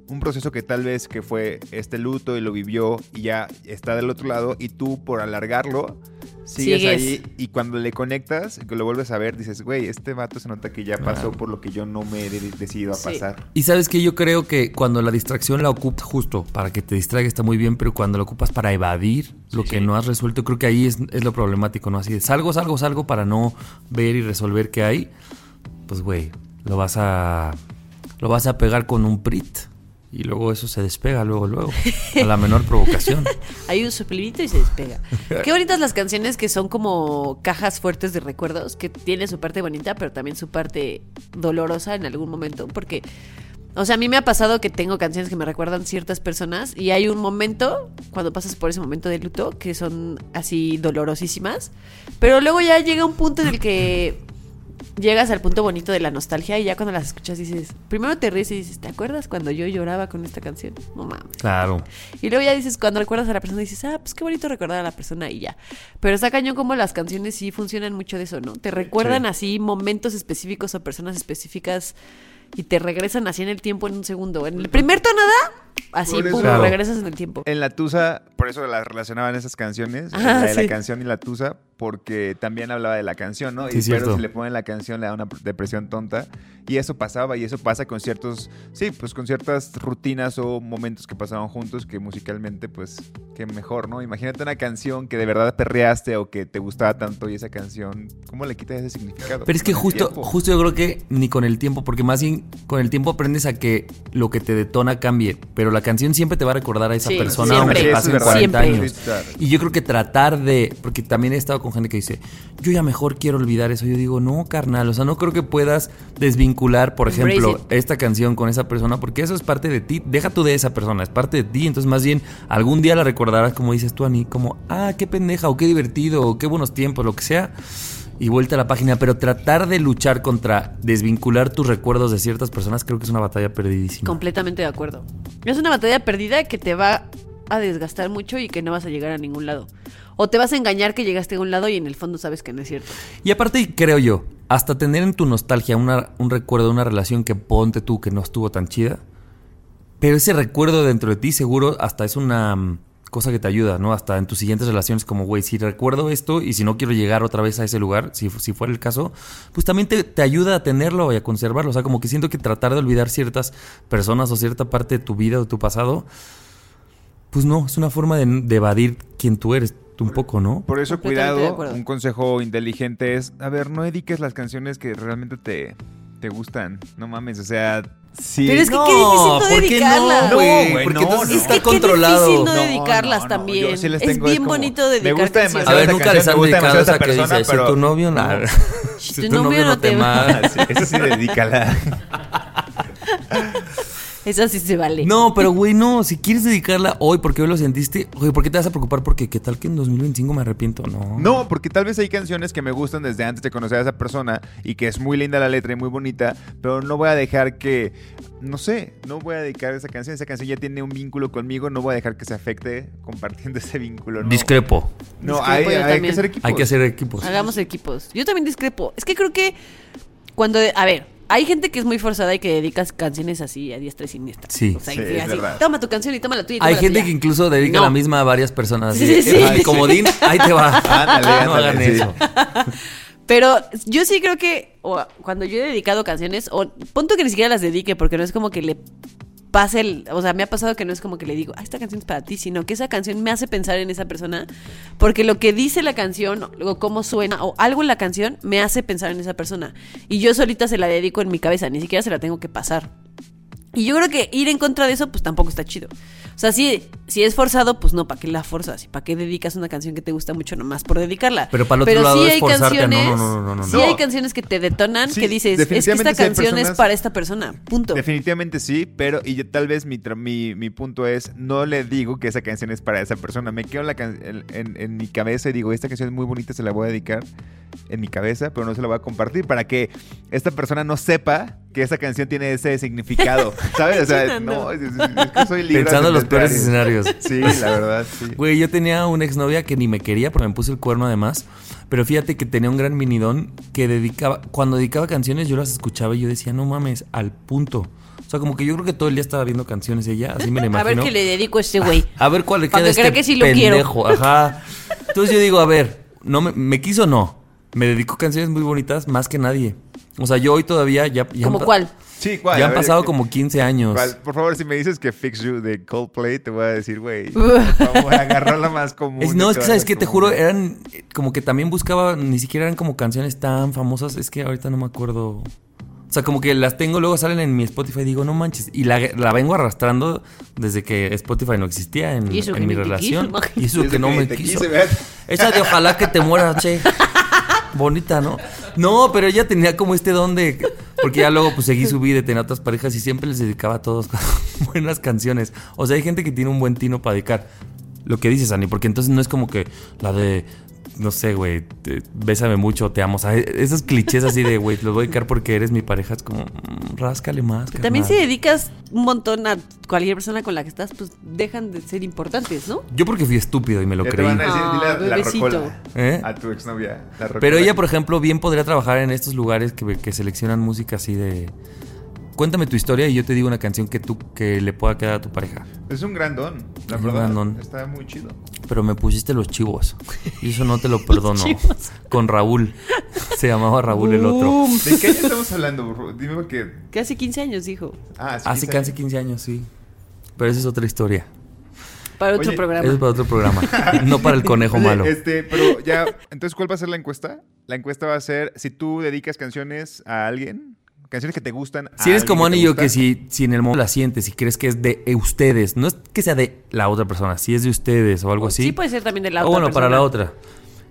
Speaker 3: un proceso que tal vez que fue este luto y lo vivió y ya está del otro lado y tú por alargarlo sigues,
Speaker 2: Sigues.
Speaker 3: ahí y cuando le conectas, que lo vuelves a ver, dices, güey, este vato se nota que ya pasó por lo que yo no me he de- decidido a
Speaker 2: Sí.
Speaker 3: pasar.
Speaker 1: Y sabes que yo creo que cuando la distracción la ocupas justo para que te distraiga está muy bien, pero cuando la ocupas para evadir lo que no has resuelto, creo que ahí es, es lo problemático, ¿no? Así de salgo, salgo, salgo para no ver y resolver qué hay, pues güey, lo vas a lo vas a pegar con un prit y luego eso se despega luego luego a la menor provocación.
Speaker 2: Hay un soplidito y se despega. Qué bonitas las canciones que son como cajas fuertes de recuerdos, que tiene su parte bonita, pero también su parte dolorosa en algún momento, porque... O sea, a mí me ha pasado que tengo canciones que me recuerdan ciertas personas y hay un momento, cuando pasas por ese momento de luto, que son así dolorosísimas, pero luego ya llega un punto en el que llegas al punto bonito de la nostalgia y ya cuando las escuchas dices, primero te ríes y dices, ¿te acuerdas cuando yo lloraba con esta canción? No mames.
Speaker 1: Claro.
Speaker 2: Y luego ya dices, cuando recuerdas a la persona, dices, ah, pues qué bonito recordar a la persona y ya. Pero está cañón como las canciones sí funcionan mucho de eso, ¿no? Te recuerdan así momentos específicos o personas específicas y te regresan así en el tiempo en un segundo. En el primer tonada, así,
Speaker 3: eso-
Speaker 2: pum,
Speaker 1: Claro.
Speaker 2: regresas en el tiempo.
Speaker 3: En la Tusa, por eso las relacionaban esas canciones,
Speaker 2: Ah,
Speaker 3: la de
Speaker 2: sí.
Speaker 3: la canción y la Tusa, porque también hablaba de la canción, ¿no?
Speaker 1: Sí,
Speaker 3: y pero si le ponen la canción le da una depresión tonta. Y eso pasaba, y eso pasa con ciertos, sí, pues con ciertas rutinas o momentos que pasaban juntos que musicalmente, pues, que mejor, ¿no? Imagínate una canción que de verdad perreaste o que te gustaba tanto y esa canción, ¿cómo le quitas ese significado?
Speaker 1: Pero es que justo,
Speaker 3: tiempo.
Speaker 1: justo yo creo que ni con el tiempo, porque más bien con el tiempo aprendes a que lo que te detona cambie, pero la canción siempre te va a recordar a esa
Speaker 2: Sí,
Speaker 1: persona
Speaker 2: siempre.
Speaker 1: aunque pasen
Speaker 3: es verdad.
Speaker 1: 40
Speaker 2: Siempre.
Speaker 1: años. Y yo creo que tratar de, porque también he estado con gente que dice, yo ya mejor quiero olvidar eso. Yo digo, no, carnal, o sea, no creo que puedas desvincular, por ejemplo, esta canción con esa persona, porque eso es parte de ti. Deja tú de esa persona, es parte de ti. Entonces, más bien, algún día la recordarás, como dices tú, Ani, como, ah, qué pendeja, o qué divertido, o qué buenos tiempos, lo que sea. Y vuelta a la página, pero tratar de luchar contra desvincular tus recuerdos de ciertas personas creo que es una batalla perdidísima.
Speaker 2: Completamente de acuerdo. Es una batalla perdida que te va a desgastar mucho y que no vas a llegar a ningún lado. O te vas a engañar que llegaste a un lado y en el fondo sabes que no es cierto.
Speaker 1: Y aparte, creo yo, hasta tener en tu nostalgia una- un recuerdo de una relación que ponte tú que no estuvo tan chida, pero ese recuerdo dentro de ti seguro hasta es una mm, cosa que te ayuda, ¿no? Hasta en tus siguientes relaciones, como, güey, si recuerdo esto y si no quiero llegar otra vez a ese lugar, si, si fuera el caso, pues también te, te ayuda a tenerlo y a conservarlo. O sea, como que siento que tratar de olvidar ciertas personas o cierta parte de tu vida o tu pasado, pues no, es una forma de, de evadir quién tú eres un poco, ¿no?
Speaker 3: Por eso, cuidado, un consejo inteligente es, a ver, no dediques las canciones que realmente te, te gustan. No mames, o sea, sí.
Speaker 2: Pero es que
Speaker 1: No,
Speaker 2: qué difícil no
Speaker 1: ¿por qué
Speaker 2: dedicarlas.
Speaker 1: no, güey?
Speaker 3: güey,
Speaker 1: porque
Speaker 3: no,
Speaker 1: entonces
Speaker 3: no.
Speaker 1: está
Speaker 2: Es que
Speaker 1: controlado.
Speaker 2: qué difícil no,
Speaker 3: No,
Speaker 2: dedicarlas
Speaker 3: no, no,
Speaker 2: también.
Speaker 3: sí
Speaker 2: es bien
Speaker 3: como,
Speaker 2: bonito
Speaker 3: me
Speaker 2: dedicar
Speaker 3: gusta
Speaker 2: canciones.
Speaker 1: A ver, nunca les han
Speaker 3: me
Speaker 1: dedicado esa que dice,
Speaker 3: pero-
Speaker 1: si tu novio no.
Speaker 3: No.
Speaker 1: si tu novio no te
Speaker 2: ma-
Speaker 1: mama.
Speaker 3: Sí, eso sí, dedícala.
Speaker 2: Esa sí se vale.
Speaker 1: No, pero güey, no, si quieres dedicarla hoy porque hoy lo sentiste, oye, ¿por qué te vas a preocupar? Porque qué tal que en 2025 me arrepiento, no.
Speaker 3: No, porque tal vez hay canciones que me gustan desde antes de conocer a esa persona y que es muy linda la letra y muy bonita, pero no voy a dejar que, no sé, no voy a dedicar esa canción. Esa canción ya tiene un vínculo conmigo, no voy a dejar que se afecte compartiendo ese vínculo. No,
Speaker 1: Discrepo.
Speaker 3: no
Speaker 2: Discrepo
Speaker 3: hay, hay que hacer equipos.
Speaker 1: Hay que hacer equipos.
Speaker 2: Hagamos equipos. Yo también discrepo. Es que creo que cuando... A ver, hay gente que es muy forzada y que dedicas canciones así a diestra y siniestra.
Speaker 1: Sí.
Speaker 2: O sea,
Speaker 3: Sí,
Speaker 2: que así,
Speaker 3: verdad.
Speaker 2: toma tu canción y toma la tuya y
Speaker 1: Hay
Speaker 2: la
Speaker 1: gente
Speaker 2: tuya.
Speaker 1: que incluso dedica
Speaker 2: No.
Speaker 1: la misma a varias personas. así
Speaker 2: Sí, sí,
Speaker 1: "Eh,
Speaker 2: sí.
Speaker 1: comodín, ahí te va.
Speaker 3: Ándale,
Speaker 1: no
Speaker 3: ándale,
Speaker 1: hagan
Speaker 3: sí.
Speaker 1: eso.
Speaker 2: Pero yo sí creo que o, cuando yo he dedicado canciones, o punto que ni siquiera las dedique, porque no es como que le O sea, me ha pasado que no es como que le digo, ah, esta canción es para ti, sino que esa canción me hace pensar en esa persona, porque lo que dice la canción, o cómo suena, o algo en la canción, me hace pensar en esa persona. Y yo solita se la dedico en mi cabeza, ni siquiera se la tengo que pasar. Y yo creo que ir en contra de eso, pues tampoco está chido. O sea, si, si es forzado, pues no, ¿para qué la forzas? ¿Y para qué dedicas una canción que te gusta mucho nomás por dedicarla?
Speaker 1: Pero para el otro lado
Speaker 2: sí
Speaker 1: es
Speaker 2: hay
Speaker 1: forzarte a no,
Speaker 2: canciones,
Speaker 1: no, no, no, no,
Speaker 2: sí
Speaker 1: no.
Speaker 2: hay canciones que te detonan,
Speaker 3: Sí,
Speaker 2: que dices, es que esta
Speaker 3: sí
Speaker 2: canción es para esta persona, punto.
Speaker 3: Definitivamente sí, pero y yo- tal vez mi, tra- mi, mi punto es, no le digo que esa canción es para esa persona, me quedo en, la can- en, en- en mi cabeza y digo, esta canción es muy bonita, se la voy a dedicar en mi cabeza, pero no se la voy a compartir para que esta persona no sepa que esa canción tiene ese significado, ¿sabes? O sea, no, es, es- es que soy libre.
Speaker 1: Pensando en los peores
Speaker 3: escenarios.
Speaker 1: escenarios.
Speaker 3: Sí, la verdad, sí.
Speaker 1: Güey, yo tenía una exnovia que ni me quería porque me puso el cuerno además. Pero fíjate que tenía un gran minidón que dedicaba, cuando dedicaba canciones yo las escuchaba y yo decía, no mames, al punto. O sea, como que yo creo que todo el día estaba viendo canciones ella, así me la
Speaker 2: A
Speaker 1: imagino.
Speaker 2: ver qué le dedico a este güey.
Speaker 1: A ver cuál le queda a este
Speaker 2: que sí lo quiero.
Speaker 1: pendejo. Ajá. Entonces yo digo, a ver, no me, me quiso o no. Me dedico canciones muy bonitas más que nadie. O sea, yo hoy todavía ya... ya
Speaker 2: ¿Como
Speaker 1: han pa-
Speaker 2: cuál?
Speaker 3: Sí, ¿cuál?
Speaker 1: Ya han
Speaker 3: ver,
Speaker 1: pasado
Speaker 3: ¿qué-
Speaker 1: como 15 años.
Speaker 3: cuál? Por favor, si me dices que Fix You de Coldplay, te voy a decir, güey, por favor, agarró la más común.
Speaker 1: Es- no, es que sabes que te juro, eran como que también buscaba, ni siquiera eran como canciones tan famosas, es que ahorita no me acuerdo. O sea, como que las tengo, luego salen en mi Spotify y digo, no manches. Y la, la vengo arrastrando desde que Spotify no existía en,
Speaker 2: Y eso que
Speaker 1: en mi relación.
Speaker 2: quiso,
Speaker 1: y eso
Speaker 3: Y
Speaker 1: que no me quiso. Esa de ojalá que te mueras, che. Bonita, ¿no? No, pero ella tenía como este don de... Porque ya luego pues seguí su vida tenía otras parejas y siempre les dedicaba a todos buenas canciones. O sea, hay gente que tiene un buen tino para dedicar. Lo que dices, Ani, porque entonces no es como que la de... No sé, güey, te- bésame mucho, te amo. O sea, esos clichés así de, güey, los voy a dedicar porque eres mi pareja. Es como, mm, ráscale más.
Speaker 2: También si dedicas un montón a cualquier persona con la que estás, pues dejan de ser importantes, ¿no?
Speaker 1: Yo porque fui estúpido y me lo
Speaker 3: Ya te
Speaker 1: creí.
Speaker 3: van a decir,
Speaker 2: Ah,
Speaker 3: la rocola.
Speaker 1: ¿Eh?
Speaker 3: A tu exnovia. la.
Speaker 1: Pero ella, por ejemplo, bien podría trabajar en estos lugares que, que seleccionan música así de. Cuéntame tu historia y yo te digo una canción que tú que le pueda quedar a tu pareja.
Speaker 3: Es un gran don, la
Speaker 1: Es
Speaker 3: verdad.
Speaker 1: gran don.
Speaker 3: Está muy chido.
Speaker 1: Pero me pusiste los chivos. Y eso no te lo perdono. Con Raúl. Se llamaba Raúl el otro.
Speaker 3: ¿De qué año estamos hablando, bro? Dime porque...
Speaker 2: Que hace 15 años dijo.
Speaker 3: Ah, sí,
Speaker 1: Hace
Speaker 3: quizá-
Speaker 1: casi 15 años, sí. Pero esa es otra historia.
Speaker 2: Para otro
Speaker 3: Oye,
Speaker 2: programa.
Speaker 1: Eso es para otro programa. No para el conejo
Speaker 3: Oye,
Speaker 1: malo.
Speaker 3: Este, pero ya, entonces, ¿cuál va a ser la encuesta? La encuesta va a ser si tú dedicas canciones a alguien, canciones que te gustan.
Speaker 1: Si eres como Ani y yo,
Speaker 3: gusta.
Speaker 1: que si, si en el momento la sientes y crees que es de ustedes, no es que sea de la otra persona, si es de ustedes o algo así.
Speaker 2: Sí puede ser también de la
Speaker 1: o
Speaker 2: otra
Speaker 1: bueno, para la otra.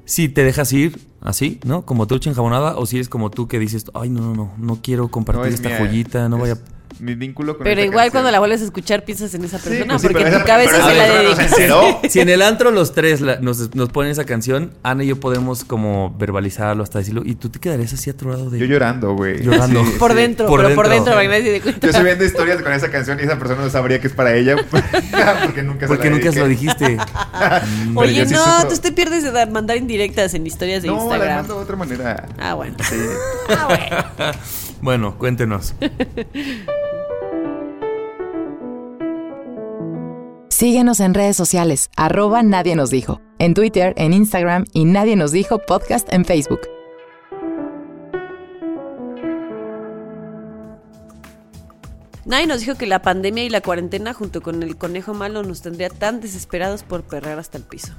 Speaker 1: Si te dejas ir así, ¿no? Como trucha enjabonada, o si eres como tú que dices, ay, no, no, no, no quiero compartir
Speaker 3: No, es
Speaker 1: esta
Speaker 3: mía,
Speaker 1: joyita, no
Speaker 3: es
Speaker 1: vaya.
Speaker 3: Mi vínculo con
Speaker 2: Pero igual
Speaker 3: canción.
Speaker 2: cuando la vuelves a escuchar piensas en esa
Speaker 3: Sí,
Speaker 2: persona
Speaker 3: pues sí,
Speaker 2: porque
Speaker 3: pero
Speaker 2: tu
Speaker 3: esa-
Speaker 2: cabeza se la
Speaker 3: no enteró.
Speaker 1: Si en el antro los tres la- nos, nos ponen esa canción, Ana y yo podemos como verbalizarlo hasta decirlo, y tú te quedarías así aturado de...
Speaker 3: Yo llorando, güey.
Speaker 1: Llorando.
Speaker 3: Sí,
Speaker 2: Por
Speaker 3: sí.
Speaker 2: dentro,
Speaker 1: Por
Speaker 2: pero por
Speaker 1: dentro.
Speaker 2: dentro, para nadie dé cuenta.
Speaker 3: Yo estoy viendo historias con esa canción y esa persona no sabría que es para ella porque nunca se
Speaker 1: Porque
Speaker 3: la
Speaker 1: nunca se lo dijiste.
Speaker 2: Oye, no,
Speaker 3: sufro.
Speaker 2: tú te pierdes de dar- mandar indirectas en historias de
Speaker 3: No, la
Speaker 2: Instagram.
Speaker 3: mando de otra manera.
Speaker 2: Ah, bueno.
Speaker 3: Sí.
Speaker 2: Ah, bueno.
Speaker 1: bueno, cuéntenos.
Speaker 5: Síguenos en redes sociales, arroba Nadie Nos Dijo, en Twitter, en Instagram y Nadie Nos Dijo Podcast en Facebook.
Speaker 2: Nadie nos dijo que la pandemia y la cuarentena junto con el conejo malo nos tendría tan desesperados por perrar hasta el piso.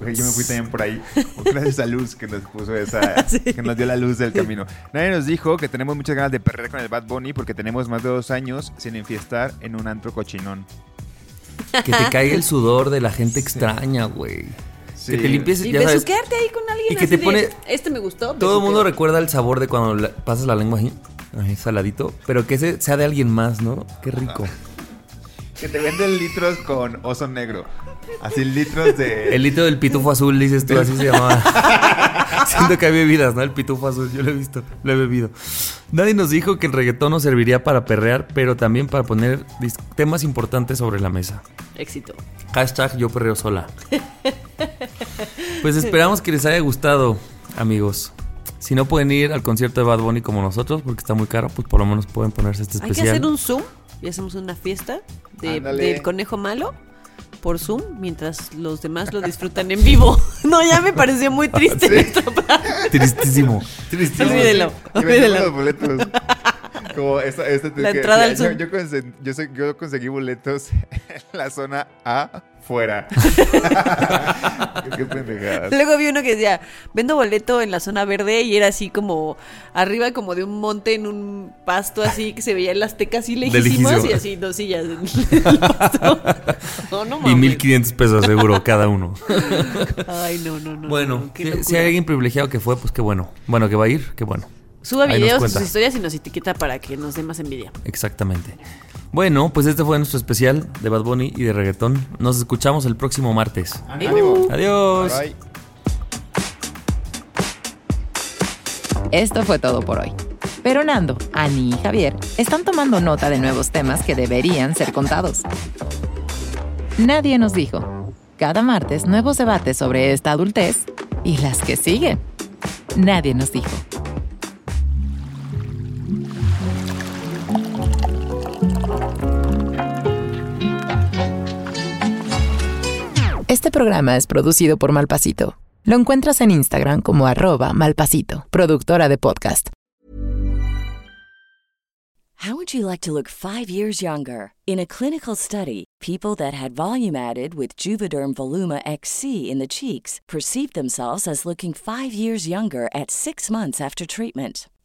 Speaker 3: Yo me fui también por ahí. Gracias a Luz que nos puso esa. Que nos dio la luz del camino. Nadie nos dijo que tenemos muchas ganas de perder con el Bad Bunny porque tenemos más de dos años sin enfiestar en un antro cochinón.
Speaker 1: Que te caiga el sudor de la gente extraña, güey.
Speaker 3: Sí.
Speaker 1: Que te limpies,
Speaker 2: Y besuquearte ahí con alguien
Speaker 1: Y que
Speaker 2: así
Speaker 1: te
Speaker 2: de,
Speaker 1: pone-
Speaker 2: Este me gustó.
Speaker 1: Todo el mundo
Speaker 2: besuqueo".
Speaker 1: recuerda el sabor de cuando la- pasas la lengua así, ahí, saladito, pero que ese sea de alguien más, ¿no? Qué rico.
Speaker 3: Que te venden litros con oso negro. Así litros de.
Speaker 1: El litro del pitufo azul, dices tú, así se llamaba. Siento que hay bebidas, ¿no? El pitufo azul, yo lo he visto, lo he bebido. Nadie nos dijo que el reggaetón nos serviría para perrear, pero también para poner temas importantes sobre la mesa.
Speaker 2: Éxito.
Speaker 1: Hashtag yo perreo sola. Pues esperamos que les haya gustado, amigos. Si no pueden ir al concierto de Bad Bunny como nosotros, porque está muy caro, pues por lo menos pueden ponerse este
Speaker 2: Hay que
Speaker 1: especial.
Speaker 2: hacer un Zoom y hacemos una fiesta de, del conejo malo por Zoom mientras los demás lo disfrutan en vivo. No, ya me pareció muy triste nuestro plan.
Speaker 1: Tristísimo. Tristísimo.
Speaker 2: Olvídelo, olvídelo.
Speaker 3: los boletos. Como esta, esta
Speaker 2: La entrada al
Speaker 3: yo,
Speaker 2: Zoom.
Speaker 3: yo, conse- yo sé- yo conseguí boletos en la zona A fuera. Qué pendejadas.
Speaker 2: Luego vi uno que decía, vendo boleto en la zona verde y era así como arriba como de un monte en un pasto así que se veía las tecas así lejísimas y así dos sillas en el pasto. No, no
Speaker 1: Y
Speaker 2: mames.
Speaker 1: 1500 pesos seguro cada uno.
Speaker 2: Ay, no, no, no.
Speaker 1: Bueno,
Speaker 2: no,
Speaker 1: si- si hay alguien privilegiado que fue, pues qué bueno. Bueno, que va a ir, qué bueno.
Speaker 2: Suba
Speaker 1: Ahí
Speaker 2: videos, sus historias y nos etiqueta para que nos dé más envidia.
Speaker 1: Exactamente. Bueno, pues este fue nuestro especial de Bad Bunny y de reggaetón. Nos escuchamos el próximo martes.
Speaker 3: Ánimo.
Speaker 1: Adiós.
Speaker 3: Bye.
Speaker 5: Esto fue todo por hoy. Pero Nando, Ani y Javier están tomando nota de nuevos temas que deberían ser contados. Nadie nos dijo. Cada martes nuevos debates sobre esta adultez y las que siguen. Nadie nos dijo. Este programa es producido por Malpasito. Lo encuentras en Instagram como arroba malpasito, productora de podcast.
Speaker 7: How would you like to look five years younger? In a clinical study, people that had volume added with Juvederm Voluma XC in the cheeks perceived themselves as looking five years younger at six months after treatment.